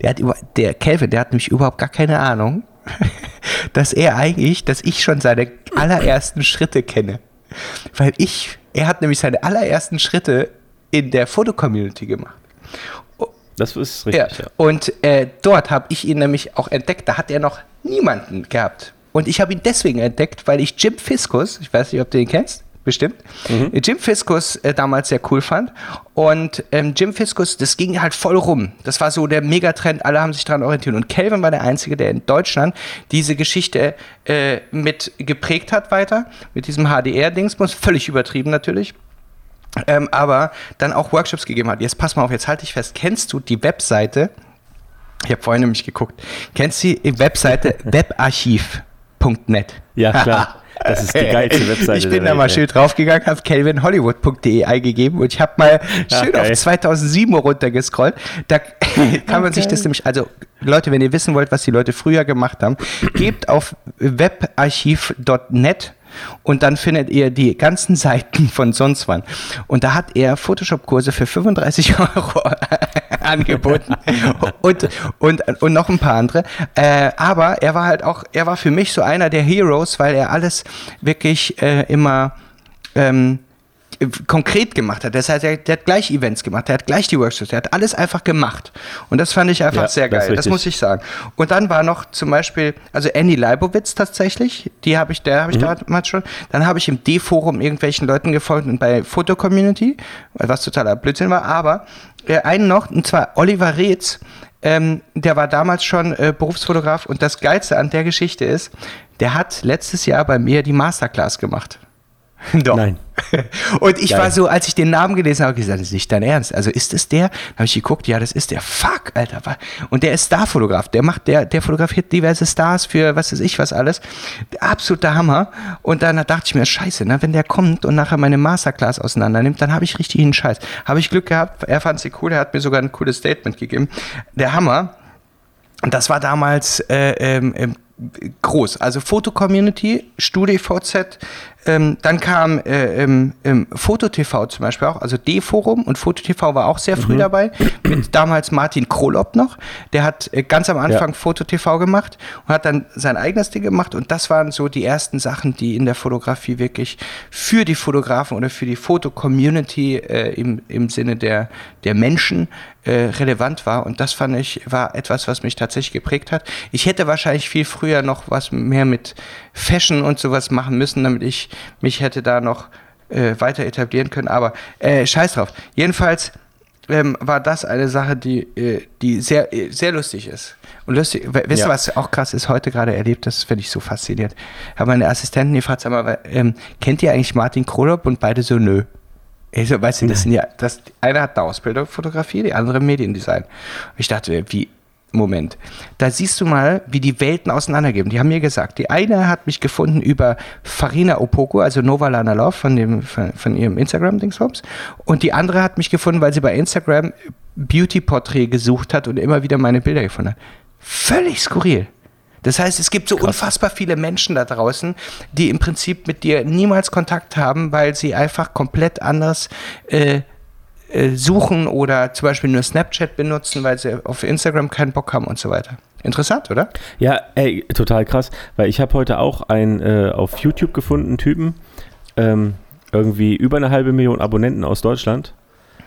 Der hat über, der Calvin, der hat nämlich überhaupt gar keine Ahnung, dass er eigentlich, dass ich schon seine allerersten Schritte kenne. Weil ich, er hat nämlich seine allerersten Schritte in der Fotocommunity gemacht. Das ist richtig, ja. ja. Und äh, dort habe ich ihn nämlich auch entdeckt. Da hat er noch niemanden gehabt. Und ich habe ihn deswegen entdeckt, weil ich Jim Fiskus, ich weiß nicht, ob du ihn kennst, bestimmt, mhm. Jim Fiskus äh, damals sehr cool fand. Und ähm, Jim Fiskus, das ging halt voll rum. Das war so der Megatrend, alle haben sich daran orientiert. Und Kelvin war der Einzige, der in Deutschland diese Geschichte äh, mit geprägt hat weiter, mit diesem HDR-Dingsbums, völlig übertrieben natürlich. Ähm, aber dann auch Workshops gegeben hat. Jetzt pass mal auf, jetzt halte ich fest. Kennst du die Webseite? Ich habe vorhin nämlich geguckt. Kennst du die Webseite webarchiv.net? Ja, klar. Das ist die geilste Webseite. Ich bin da mal schön draufgegangen, habe calvinhollywood.de eingegeben und ich habe mal schön Ach, auf 2007 runtergescrollt. Da kann man okay. sich das nämlich, also Leute, wenn ihr wissen wollt, was die Leute früher gemacht haben, gebt auf webarchiv.net und dann findet ihr die ganzen Seiten von sonst wann. Und da hat er Photoshop-Kurse für 35 Euro angeboten und, und, und noch ein paar andere. Äh, aber er war halt auch, er war für mich so einer der Heroes, weil er alles wirklich äh, immer ähm, konkret gemacht hat. Das heißt, er, der hat gleich Events gemacht, der hat gleich die Workshops, der hat alles einfach gemacht. Und das fand ich einfach ja, sehr geil, das, das, muss ich sagen. Und dann war noch zum Beispiel, also Annie Leibowitz tatsächlich, die habe ich, der habe ich mhm. damals schon. Dann habe ich im D-Forum irgendwelchen Leuten gefolgt und bei Foto Community, was totaler Blödsinn war, aber einen noch, und zwar Oliver Reetz, ähm, der war damals schon äh, Berufsfotograf und das Geilste an der Geschichte ist, der hat letztes Jahr bei mir die Masterclass gemacht. Doch. Nein. Und ich Geil. war so, als ich den Namen gelesen habe, gesagt, das ist nicht dein Ernst. Also ist es der? Dann habe ich geguckt, ja, das ist der. Fuck, Alter. Und der ist Starfotograf. Der macht, der, der fotografiert diverse Stars für was weiß ich was alles. Absoluter Hammer. Und dann dachte ich mir, scheiße, ne, wenn der kommt und nachher meine Masterclass auseinander nimmt, dann habe ich richtig einen Scheiß. Habe ich Glück gehabt, er fand sie cool, er hat mir sogar ein cooles Statement gegeben. Der Hammer. Und das war damals äh, ähm, groß. Also Foto-Community, StudiVZ, ähm, dann kam äh, ähm, ähm, FotoTV zum Beispiel auch, also D-Forum und FotoTV war auch sehr früh mhm. dabei, mit damals Martin Krolop noch. Der hat äh, ganz am Anfang ja. FotoTV gemacht und hat dann sein eigenes Ding gemacht und das waren so die ersten Sachen, die in der Fotografie wirklich für die Fotografen oder für die Foto-Community äh, im, im Sinne der, der Menschen äh, relevant war und das fand ich, war etwas, was mich tatsächlich geprägt hat. Ich hätte wahrscheinlich viel früher noch was mehr mit Fashion und sowas machen müssen, damit ich mich hätte da noch äh, weiter etablieren können, aber äh, scheiß drauf. Jedenfalls ähm, war das eine Sache, die, äh, die sehr, äh, sehr lustig ist. Und lustig, wisst ihr, ja. was auch krass ist, heute gerade erlebt, das finde ich so faszinierend. Ich habe meine Assistentin gefragt, sag mal, ähm, kennt ihr eigentlich Martin Krolop? Und beide so, nö. Ich so, weißt du, das sind ja, das, eine hat eine Ausbildung Fotografie, die andere Mediendesign. Ich dachte, wie, Moment. Da siehst du mal, wie die Welten auseinandergehen. Die haben mir gesagt, die eine hat mich gefunden über Farina Opoko, also Nova Lana Love von, dem, von, von ihrem Instagram-Dingsbums. Und die andere hat mich gefunden, weil sie bei Instagram Beauty-Porträt gesucht hat und immer wieder meine Bilder gefunden hat. Völlig skurril. Das heißt, es gibt so Krass. unfassbar viele Menschen da draußen, die im Prinzip mit dir niemals Kontakt haben, weil sie einfach komplett anders äh, äh, suchen oder zum Beispiel nur Snapchat benutzen, weil sie auf Instagram keinen Bock haben und so weiter. Interessant, oder? Ja, ey, total krass, weil ich habe heute auch einen äh, auf YouTube gefunden Typen, ähm, irgendwie über eine halbe Million Abonnenten aus Deutschland.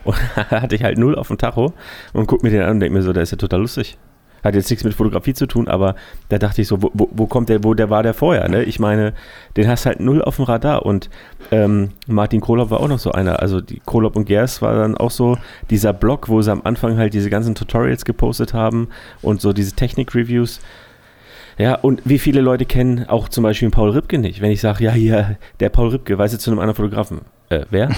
Und hatte ich halt null auf dem Tacho und guck mir den an und denke mir so, der ist ja total lustig. Hat jetzt nichts mit Fotografie zu tun, aber da dachte ich so, wo, wo kommt der, wo der war der vorher? Ne? Ich meine, den hast halt null auf dem Radar. Und ähm, Martin Krolop war auch noch so einer. Also die Krolop und Gers war dann auch so dieser Blog, wo sie am Anfang halt diese ganzen Tutorials gepostet haben und so diese Technik-Reviews. Ja, und wie viele Leute kennen auch zum Beispiel Paul Ripke nicht? Wenn ich sage, ja, hier, der Paul Ripke, weißt du zu einem anderen Fotografen? Äh, wer?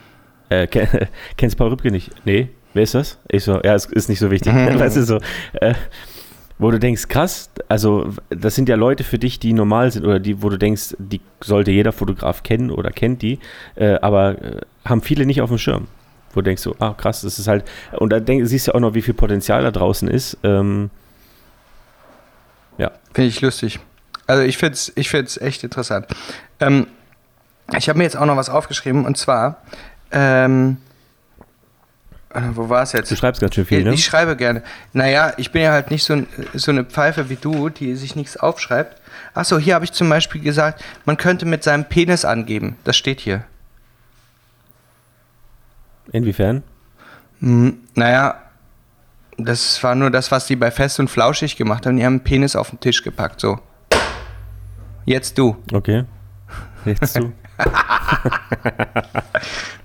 äh, kenn, kennst Paul Ripke nicht? Nee, wer ist das? Ich so, ja, es ist nicht so wichtig. weißt du, so, äh, wo du denkst, krass, also das sind ja Leute für dich, die normal sind oder die, wo du denkst, die sollte jeder Fotograf kennen oder kennt die, äh, aber äh, haben viele nicht auf dem Schirm. Wo du denkst so, ah krass, das ist halt, und da denk, siehst du auch noch, wie viel Potenzial da draußen ist. Ähm, ja. Finde ich lustig. Also ich finde es ich find's echt interessant. Ähm, ich habe mir jetzt auch noch was aufgeschrieben und zwar, ähm, äh, wo war es jetzt? Du schreibst ganz schön viel, ich, ne? Ich schreibe gerne. Naja, ich bin ja halt nicht so, so eine Pfeife wie du, die sich nichts aufschreibt. Achso, hier habe ich zum Beispiel gesagt, man könnte mit seinem Penis angeben. Das steht hier. Inwiefern? Hm, naja, das war nur das, was die bei Fest und Flauschig gemacht haben. Die haben einen Penis auf den Tisch gepackt, so. Jetzt du. Okay. Jetzt du.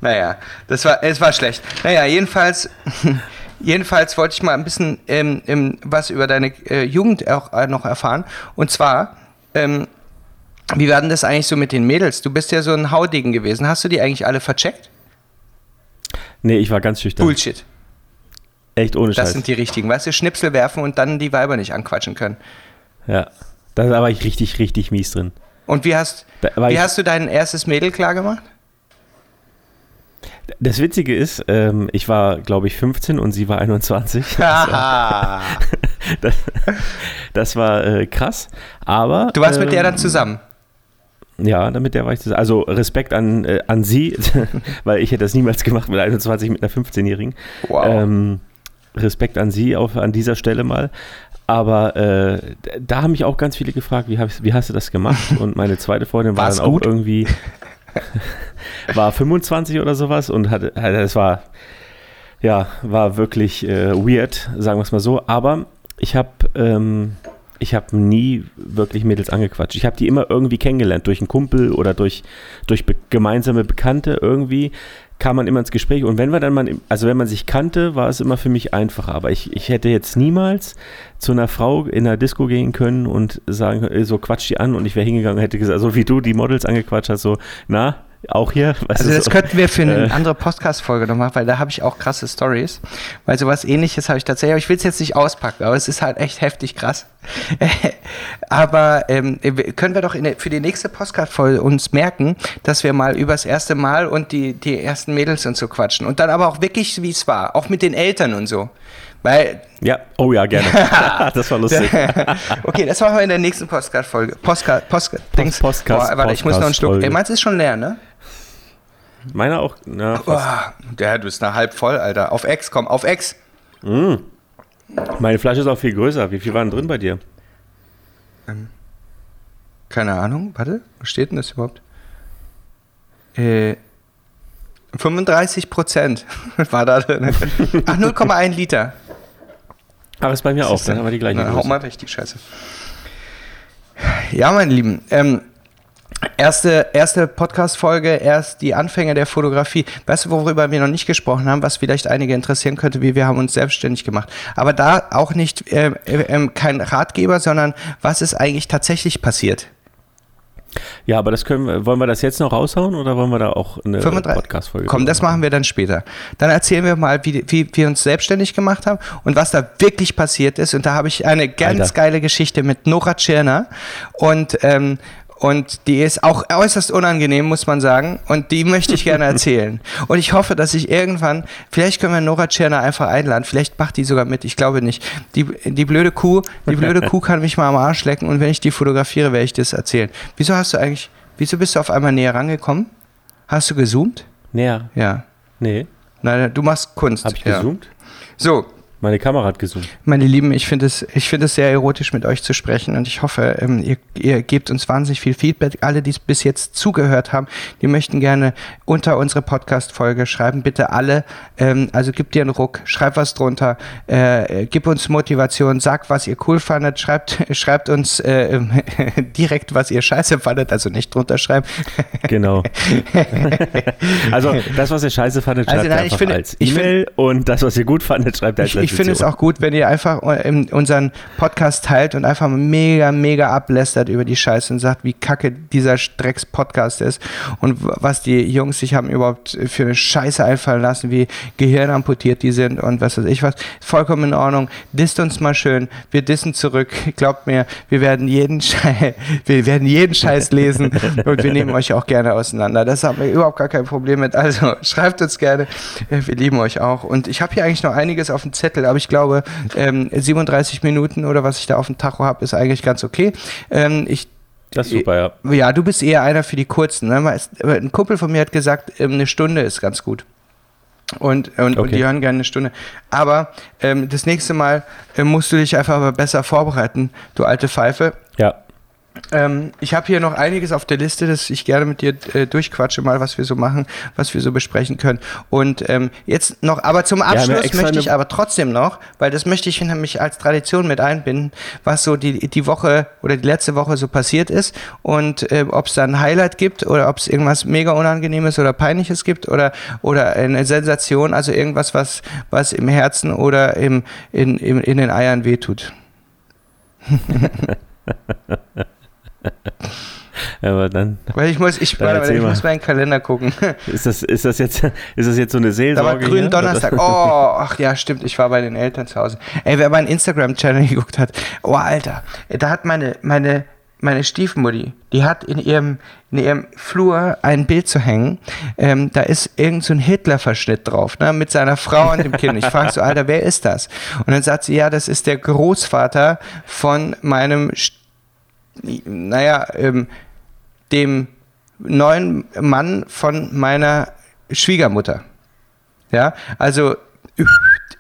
naja, das war, es war schlecht. Naja, jedenfalls, jedenfalls wollte ich mal ein bisschen ähm, ähm, was über deine äh, Jugend auch äh, noch erfahren. Und zwar, ähm, wie war denn das eigentlich so mit den Mädels? Du bist ja so ein Haudegen gewesen. Hast du die eigentlich alle vercheckt? Nee, ich war ganz schüchtern. Bullshit. Echt ohne Scheiß. Das sind die richtigen. Weißt du, Schnipsel werfen und dann die Weiber nicht anquatschen können. Ja, da war ich richtig, richtig mies drin. Und wie hast, wie hast du dein erstes Mädel klar gemacht? Das Witzige ist, ähm, ich war, glaube ich, 15 und sie war 21. das, das, war äh, krass, aber... Du warst ähm, mit der dann ähm, zusammen? Ja, damit der war ich zusammen. Also Respekt an, äh, an sie, weil ich hätte das niemals gemacht mit 21 mit einer 15-Jährigen. Wow. Ähm, Respekt an sie auf, an dieser Stelle mal. Aber äh, da haben mich auch ganz viele gefragt, wie, hab, wie hast du das gemacht? Und meine zweite Freundin war War's dann gut? auch irgendwie, war 25 oder sowas und hatte, es war, ja, war wirklich äh, weird, sagen wir es mal so. Aber ich habe ähm, ich nie wirklich Mädels angequatscht. Ich habe die immer irgendwie kennengelernt, durch einen Kumpel oder durch, durch be gemeinsame Bekannte irgendwie kam man immer ins Gespräch und wenn wir dann mal, also wenn man sich kannte, war es immer für mich einfacher. Aber ich, ich hätte jetzt niemals zu einer Frau in einer Disco gehen können und sagen, so quatsch die an und ich wäre hingegangen und hätte gesagt, so wie du die Models angequatscht hast, so, na, auch hier. also das so, könnten wir für eine äh, andere Podcast-Folge noch machen, weil da habe ich auch krasse Stories. Weil sowas ähnliches habe ich tatsächlich, aber ich will es jetzt nicht auspacken, aber es ist halt echt heftig krass. aber ähm, können wir doch der, für die nächste Podcast-Folge uns merken, dass wir mal über das erste Mal und die, die ersten Mädels und so quatschen. Und dann aber auch wirklich, wie es war, auch mit den Eltern und so. Weil. Ja, oh ja, gerne. das war lustig. okay, das machen wir in der nächsten Postcard-Folge. Postcard, Postcard, Dings. Postcard, Boah, warte, ich muss noch einen Schluck. Ey, meins ist schon leer, ne? Meiner auch. Na. Boah, der, du bist noch halb voll, Alter. Auf Ex, komm, auf Ex. Meine Flasche ist auch viel größer. Wie viel waren drin bei dir? Keine Ahnung, warte, wo steht denn das überhaupt? Äh, 35 Prozent war da drin. Ach, 0,1 Liter. Ach, ist bei mir auch. Dann haben wir die gleiche Na, hau mal weg, die Scheiße. Ja, meine Lieben, ähm, erste, erste Podcast-Folge, erst die Anfänge der Fotografie. Weißt du, worüber wir noch nicht gesprochen haben, was vielleicht einige interessieren könnte, wie wir haben uns selbstständig gemacht. Aber da auch nicht äh, äh, kein Ratgeber, sondern was ist eigentlich tatsächlich passiert? Ja, aber das können wir, wollen wir das jetzt noch raushauen oder wollen wir da auch eine 35. Podcast-Folge Komm, das machen wir dann später. Dann erzählen wir mal, wie, wie wir uns selbstständig gemacht haben und was da wirklich passiert ist. Und da habe ich eine ganz Alter. geile Geschichte mit Nora Tschirner. Und, ähm, und die ist auch äußerst unangenehm, muss man sagen. Und die möchte ich gerne erzählen. Und ich hoffe, dass ich irgendwann, vielleicht können wir Nora Tschirner einfach einladen. Vielleicht macht die sogar mit. Ich glaube nicht. Die, die blöde Kuh, die blöde Kuh kann mich mal am Arsch lecken. Und wenn ich die fotografiere, werde ich das erzählen. Wieso hast du eigentlich, wieso bist du auf einmal näher rangekommen? Hast du gezoomt? Näher. Ja. Nee. Nein, du machst Kunst. Hab ich ja. gezoomt? So, Meine Kamera hat gezoomt. meine Lieben, ich finde es, ich finde es sehr erotisch, mit euch zu sprechen und ich hoffe, ähm, ihr, ihr gebt uns wahnsinnig viel Feedback. Alle, die es bis jetzt zugehört haben, die möchten gerne unter unsere Podcast-Folge schreiben. Bitte alle, ähm, also gib dir einen Ruck, schreib was drunter, äh, gib uns Motivation, sag, was ihr cool fandet, schreibt, schreibt uns äh, direkt, was ihr scheiße fandet, also nicht drunter schreiben. Genau. also das, was ihr scheiße fandet, schreibt Also nein, ich einfach finde- als ich E-Mail und das, was ihr gut fandet, schreibt als Ich, ich finde es auch gut, wenn ihr einfach unseren Podcast teilt und einfach mega, mega ablästert über die Scheiße und sagt, wie kacke dieser Drecks-Podcast ist und was die Jungs sich haben überhaupt für eine Scheiße einfallen lassen, wie gehirnamputiert die sind und was weiß ich was. Vollkommen in Ordnung. Disst uns mal schön. Wir dissen zurück. Glaubt mir, wir werden jeden Scheiß, wir werden jeden Scheiß lesen und wir nehmen euch auch gerne auseinander. Das haben wir überhaupt gar kein Problem mit. Also schreibt uns gerne. Wir lieben euch auch. Und ich habe hier eigentlich noch einiges auf dem Zettel, aber ich glaube, ähm, 37 Minuten oder was ich da auf dem Tacho habe, ist eigentlich ganz okay. Ähm, ich Das ist super, ja. ja, du bist eher einer für die kurzen. Ne? Ein Kumpel von mir hat gesagt, ähm, eine Stunde ist ganz gut. Und, und, und Okay. die hören gerne eine Stunde. Aber ähm, das nächste Mal äh, musst du dich einfach mal besser vorbereiten, du alte Pfeife. Ja. Ähm, ich habe hier noch einiges auf der Liste, das ich gerne mit dir äh, durchquatsche, mal was wir so machen, was wir so besprechen können. Und ähm, jetzt noch, aber zum ja Abschluss extra möchte ich aber trotzdem noch, weil das möchte ich nämlich als Tradition mit einbinden, was so die, die Woche oder die letzte Woche so passiert ist und äh, ob es da ein Highlight gibt oder ob es irgendwas mega Unangenehmes oder Peinliches gibt oder, oder eine Sensation, also irgendwas, was, was im Herzen oder im, in, im, in den Eiern wehtut. Aber dann Weil ich muss, ich, Dann warte, ich muss meinen Kalender gucken. ist das, ist das jetzt, ist das jetzt so eine Seelsorge? grünen hier? Donnerstag. Oh, ach ja, stimmt. Ich war bei den Eltern zu Hause. Ey, wer meinen Instagram-Channel geguckt hat, oh Alter, da hat meine, meine, meine Stiefmutti, die hat in ihrem, in ihrem Flur ein Bild zu hängen. Ähm, da ist irgend so ein Hitler-Verschnitt drauf, ne, mit seiner Frau und dem Kind. Ich frage so, Alter, wer ist das? Und dann sagt sie, ja, das ist der Großvater von meinem, St- naja, ähm, dem neuen Mann von meiner Schwiegermutter. Ja, also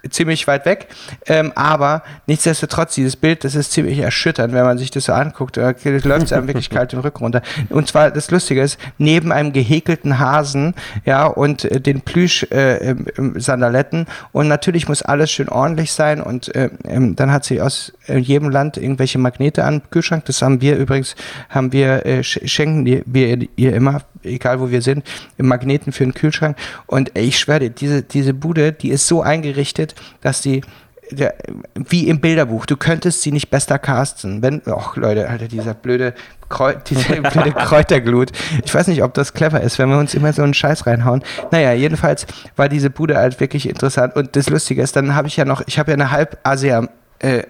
ziemlich weit weg, ähm, aber nichtsdestotrotz, dieses Bild, das ist ziemlich erschütternd, wenn man sich das so anguckt, da läuft es einem wirklich kalt den Rücken runter. Und zwar, das Lustige ist, neben einem gehäkelten Hasen, ja, und äh, den Plüsch-Sandaletten und natürlich muss alles schön ordentlich sein. Und äh, ähm, dann hat sie aus äh, jedem Land irgendwelche Magnete an den Kühlschrank, das haben wir übrigens, haben wir, äh, sch- schenken wir ihr immer, egal wo wir sind, Magneten für den Kühlschrank. Und ich schwöre dir, diese, diese Bude, die ist so eingerichtet, dass die der, wie im Bilderbuch, du könntest sie nicht besser casten. Wenn, ach Leute, Alter, dieser blöde, Kreu diese blöde Kräuterglut. Ich weiß nicht, ob das clever ist, wenn wir uns immer so einen Scheiß reinhauen. Naja, jedenfalls war diese Bude halt wirklich interessant. Und das Lustige ist, dann habe ich ja noch, ich habe ja eine halb Asia äh.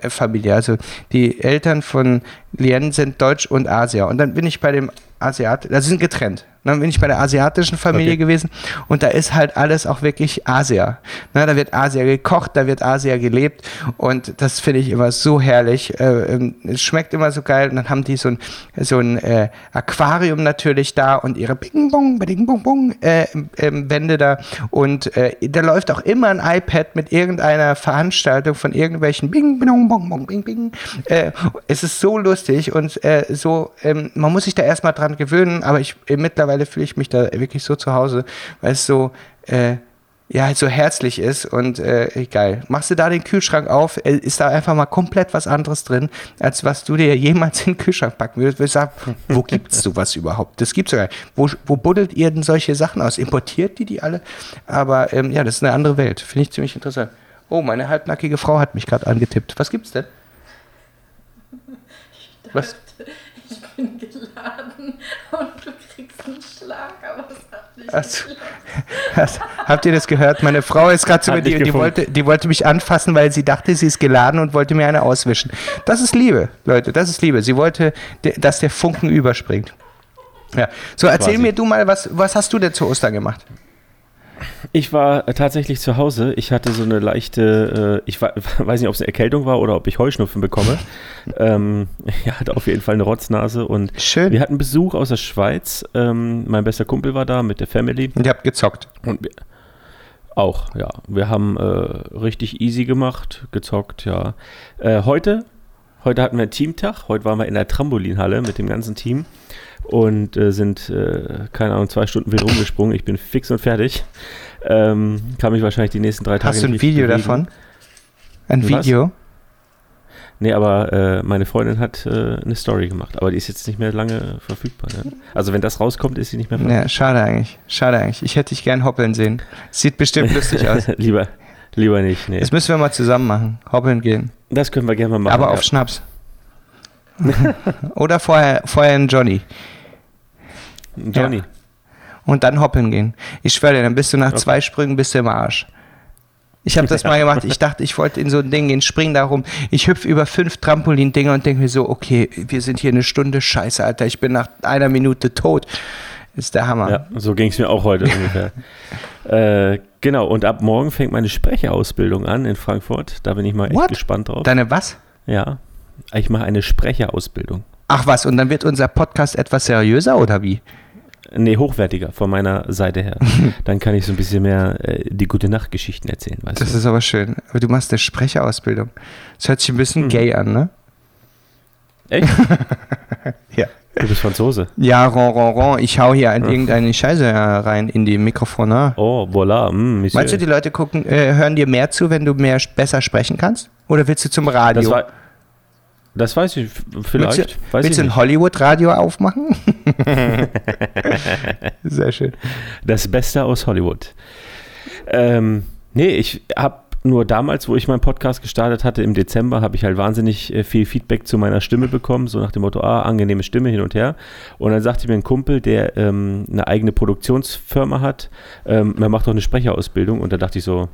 Also die Eltern von Lien sind Deutsch und Asier. Und dann bin ich bei dem Asiat, also sind getrennt. Dann bin ich bei der asiatischen Familie Okay. gewesen und da ist halt alles auch wirklich Asia. Ne, da wird Asia gekocht, da wird Asia gelebt und das finde ich immer so herrlich. Äh, ähm, es schmeckt immer so geil und dann haben die so ein, so ein äh, Aquarium natürlich da und ihre Bing Bong, Bing Bong Bong äh, ähm, Wände da und äh, da läuft auch immer ein iPad mit irgendeiner Veranstaltung von irgendwelchen Bing Bong Bong Bong Bing Bing. Es ist so lustig und äh, so, ähm, man muss sich da erstmal dran gewöhnen, aber ich äh, mittlerweile fühle ich mich da wirklich so zu Hause, weil es so äh, ja, halt so herzlich ist und äh, geil. Machst du da den Kühlschrank auf, äh, ist da einfach mal komplett was anderes drin, als was du dir jemals in den Kühlschrank packen würdest. Ich sag, wo gibt's sowas überhaupt? Das gibt's ja gar nicht. Wo, wo buddelt ihr denn solche Sachen aus? Importiert die die alle? Aber ähm, ja, das ist eine andere Welt. Finde ich ziemlich interessant. Oh, meine halbnackige Frau hat mich gerade angetippt. Was gibt's denn? Was? Ich bin geladen und du kriegst einen Schlag, aber es hat nicht so. geklappt. Was? Habt ihr das gehört? Meine Frau ist gerade zu mir, Hat die, die, wollte, die wollte mich anfassen, weil sie dachte, sie ist geladen und wollte mir eine auswischen. Das ist Liebe, Leute, das ist Liebe. Sie wollte, dass der Funken überspringt. Ja. So, erzähl Quasi. mir du mal, was, was hast du denn zu Ostern gemacht? Ich war äh, tatsächlich zu Hause. Ich hatte so eine leichte, äh, ich weiß nicht, ob es eine Erkältung war oder ob ich Heuschnupfen bekomme. ähm, ich hatte auf jeden Fall eine Rotznase und Schön. wir hatten Besuch aus der Schweiz. Ähm, mein bester Kumpel war da mit der Family Und ihr habt gezockt. und wir, auch, ja. Wir haben äh, richtig easy gemacht, gezockt, ja. Äh, heute, heute hatten wir einen Teamtag. Heute waren wir in der Trampolinhalle mit dem ganzen Team und äh, sind, äh, keine Ahnung, zwei Stunden wild rumgesprungen. Ich bin fix und fertig. Ähm, kann mich wahrscheinlich die nächsten drei Tage Hast du ein Video bewegen. davon? Ein Was? Video? Nee, aber äh, meine Freundin hat äh, eine Story gemacht, aber die ist jetzt nicht mehr lange verfügbar. Ne? Also wenn das rauskommt, ist sie nicht mehr verfügbar. Ja, schade eigentlich. Schade eigentlich. Ich hätte dich gern hoppeln sehen. Sieht bestimmt lustig aus. lieber, lieber nicht. Nee. Das müssen wir mal zusammen machen. Hoppeln gehen. Das können wir gerne mal machen. Aber ja. auf Schnaps. Oder vorher, vorher einen Johnny. Johnny. und dann hoppeln gehen. Ich schwöre dir, dann bist du nach Okay. zwei Sprüngen bist du im Arsch. Ich habe das mal gemacht. Ich dachte, ich wollte in so ein Ding gehen, spring da rum. Ich hüpfe über fünf Trampolin-Dinger und denke mir so, okay, wir sind hier eine Stunde, scheiße, Alter, ich bin nach einer Minute tot. Ist der Hammer. Ja, so ging es mir auch heute ungefähr. Äh, genau, und ab morgen fängt meine Sprecherausbildung an in Frankfurt. Da bin ich mal echt What? gespannt drauf. Deine was? ja, ich mache eine Sprecherausbildung. Ach was, und dann wird unser Podcast etwas seriöser oder wie? Nee, hochwertiger von meiner Seite her. Dann kann ich so ein bisschen mehr äh, die gute Nachtgeschichten erzählen, weißt Das du? ist aber schön. Aber du machst eine Sprecherausbildung. Das hört sich ein bisschen Mhm. gay an, ne? Echt? Ja. Du bist Franzose. Ja, ron, ron, ron. Ich hau hier an irgendeine Scheiße rein in die Mikrofone. Oh, voilà. Mm. Meinst du, die Leute gucken, äh, hören dir mehr zu, wenn du mehr besser sprechen kannst? Oder willst du zum Radio? das, war, das weiß ich vielleicht. willst du, weiß willst ich du ein. Hollywood-Radio aufmachen? Sehr schön. Das Beste aus Hollywood. Ähm, nee, ich habe nur damals, wo ich meinen Podcast gestartet hatte, im Dezember, habe ich halt wahnsinnig äh, viel Feedback zu meiner Stimme bekommen, so nach dem Motto, ah, angenehme Stimme hin und her. Und dann sagte mir ein Kumpel, der ähm, eine eigene Produktionsfirma hat, ähm, er macht doch eine Sprecherausbildung. Und da dachte ich so,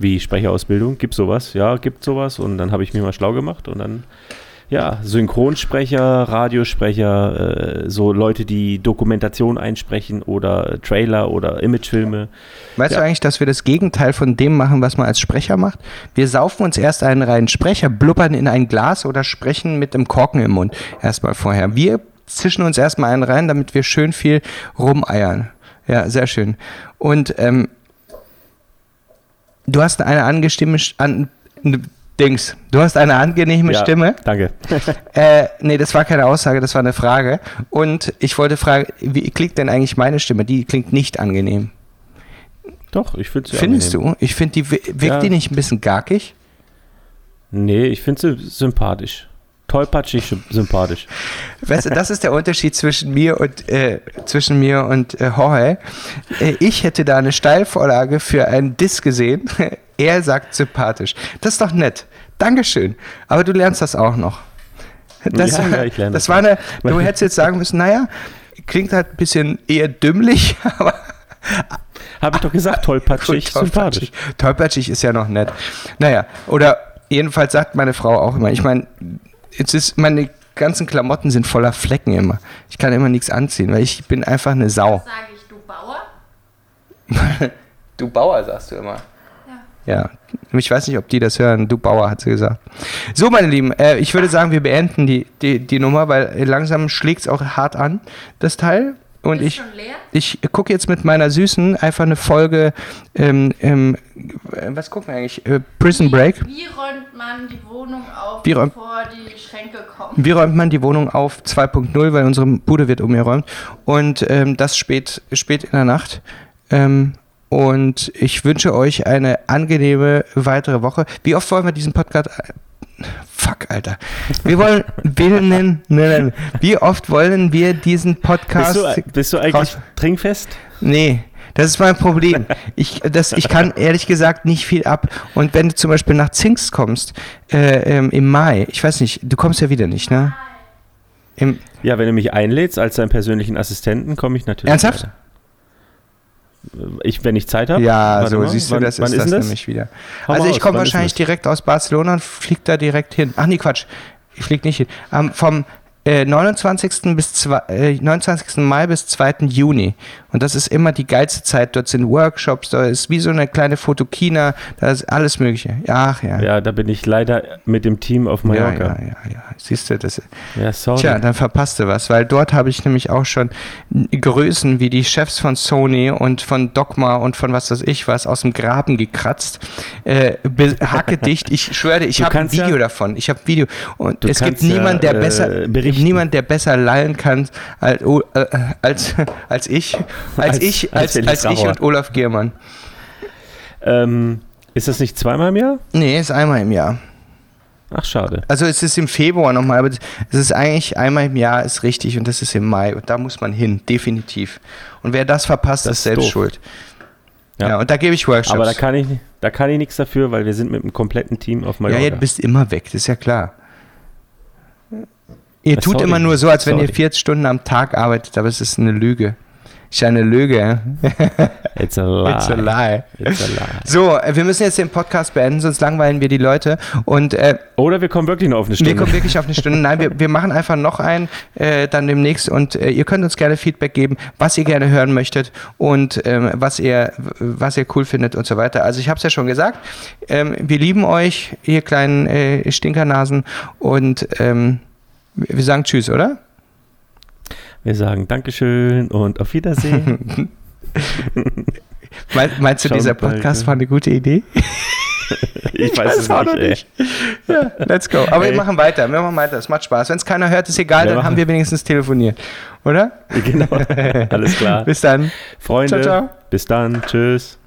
wie Sprecherausbildung? Gibt sowas? Ja, gibt sowas. Und dann habe ich mir mal schlau gemacht und dann ja, Synchronsprecher, Radiosprecher, äh, so Leute, die Dokumentation einsprechen oder Trailer oder Imagefilme. Weißt Ja. du eigentlich, dass wir das Gegenteil von dem machen, was man als Sprecher macht? Wir saufen uns erst einen reinen Sprecher, blubbern in ein Glas oder sprechen mit dem Korken im Mund erstmal vorher. Wir zischen uns erstmal einen rein, damit wir schön viel rumeiern. Ja, sehr schön. Und ähm, du hast eine angestimme an, Dings. Du hast eine angenehme Ja, Stimme. Danke. Äh, nee, das war keine Aussage, das war eine Frage. Und ich wollte fragen, wie klingt denn eigentlich meine Stimme? Die klingt nicht angenehm. Doch, ich finde sie Findest angenehm. du? Ich finde, die wi- wirkt Ja. die nicht ein bisschen garkig? Nee, ich finde sie sympathisch. Tollpatschig, sy- sympathisch. Weißt du, das ist der Unterschied zwischen mir und äh, zwischen mir und äh, Jorge. Äh, ich hätte da eine Steilvorlage für einen Diss gesehen. er sagt sympathisch. Das ist doch nett. Dankeschön. Aber du lernst das auch noch. Das, Ja, ja, ich lerne das das war eine, du hättest jetzt sagen müssen, naja, klingt halt ein bisschen eher dümmlich, aber Habe ich doch gesagt, tollpatschig, sympathisch. Tollpatschig ist ja noch nett. Naja, oder jedenfalls sagt meine Frau auch immer, ich meine, jetzt ist meine ganzen Klamotten sind voller Flecken immer. Ich kann immer nichts anziehen, weil ich bin einfach eine Sau. Sage ich, du Bauer? Du Bauer, sagst du immer. Ja. Ja, ich weiß nicht, ob die das hören. Du Bauer, hat sie gesagt. So, meine Lieben, äh, ich würde sagen, wir beenden die, die, die Nummer, weil langsam schlägt es auch hart an, das Teil. Und ich, ich gucke jetzt mit meiner Süßen einfach eine Folge, ähm, ähm, äh, was gucken wir eigentlich? Äh, Prison Break. Wie, wie räumt man die Wohnung auf, Wie räumt- bevor die Schränke kommen? Wie räumt man die Wohnung auf 2.0, weil unsere Bude wird umgeräumt. Und ähm, das spät, spät in der Nacht. Ähm, und ich wünsche euch eine angenehme weitere Woche. Wie oft wollen wir diesen Podcast. Fuck, Alter. Wir wollen. wir nennen, nennen, wie oft wollen wir diesen Podcast. Bist du, bist du eigentlich trinkfest? Nee, das ist mein Problem. Ich, das, ich kann ehrlich gesagt nicht viel ab. Und wenn du zum Beispiel nach Zinks kommst, äh, ähm, im Mai, ich weiß nicht, du kommst ja wieder nicht, ne? Im, Ja, wenn du mich einlädst als deinen persönlichen Assistenten, komme ich natürlich. Ernsthaft? weiter. Ich, wenn ich Zeit habe. ja, Warte so mal, siehst du, wann, das ist das das? nämlich wieder. Hau also ich komme wahrscheinlich direkt aus Barcelona und flieg da direkt hin. Ach nee, Quatsch. Ich flieg nicht hin. Am vom äh, 29. bis zwei, äh, 29. Mai bis 2. Juni. Und das ist immer die geilste Zeit. Dort sind Workshops, da ist wie so eine kleine Fotokina, da ist alles Mögliche. Ach ja. Ja, da bin ich leider mit dem Team auf ja, Mallorca. ja, ja, ja. Siehst du, das Ja, sorry. Tja, dann verpasst du was, weil dort habe ich nämlich auch schon Größen wie die Chefs von Sony und von Dogma und von was weiß ich was aus dem Graben gekratzt. Äh, hacke dicht. Ich schwöre, ich habe ein kannst ja- Video davon. Ich habe ein Video. Und es gibt ja, niemanden, der äh, besser, berichten. Niemand, der besser lallen kann als, äh, als, als ich, als, Als- ich, als als, ich und Olaf Giermann. Ähm, ist das nicht zweimal im Jahr? Nee, ist einmal im Jahr. Ach, schade. Also es ist im Februar nochmal, aber es ist eigentlich einmal im Jahr ist richtig und das ist im Mai und da muss man hin, definitiv. Und wer das verpasst, Das ist selbst doof. schuld. Ja. Ja. und da gebe ich Workshops. Aber da kann ich, da kann ich nichts dafür, weil wir sind mit einem kompletten Team auf ja, Mallorca. ja, du bist immer weg, das ist ja klar. Ihr Ja, tut sorry. immer nur so, als wenn ihr Sorry. 40 Stunden am Tag arbeitet, aber es ist eine Lüge. Ist eine Lüge. It's a lie. It's a lie. It's a lie. So, äh, wir müssen jetzt den Podcast beenden, sonst langweilen wir die Leute. Und äh, Oder wir kommen wirklich noch auf eine Stunde. Wir kommen wirklich auf eine Stunde. Nein, wir, wir machen einfach noch einen äh, dann demnächst und äh, ihr könnt uns gerne Feedback geben, was ihr gerne hören möchtet und ähm, was, ihr, was ihr cool findet und so weiter. Also ich habe es ja schon gesagt, ähm, wir lieben euch, ihr kleinen äh, Stinkernasen und ähm, wir sagen Tschüss, oder? Wir sagen Dankeschön und auf Wiedersehen. Mein, meinst du, Schauen dieser Podcast ne? war eine gute Idee? ich weiß es auch nicht, nicht. Ja, let's go. Aber Ey. wir machen weiter, wir machen weiter. Es macht Spaß. Wenn es keiner hört, ist egal, Wir dann haben machen- wir wenigstens telefoniert. Oder? Genau. Alles klar. Bis dann. Freunde, Ciao, ciao. bis dann. Tschüss.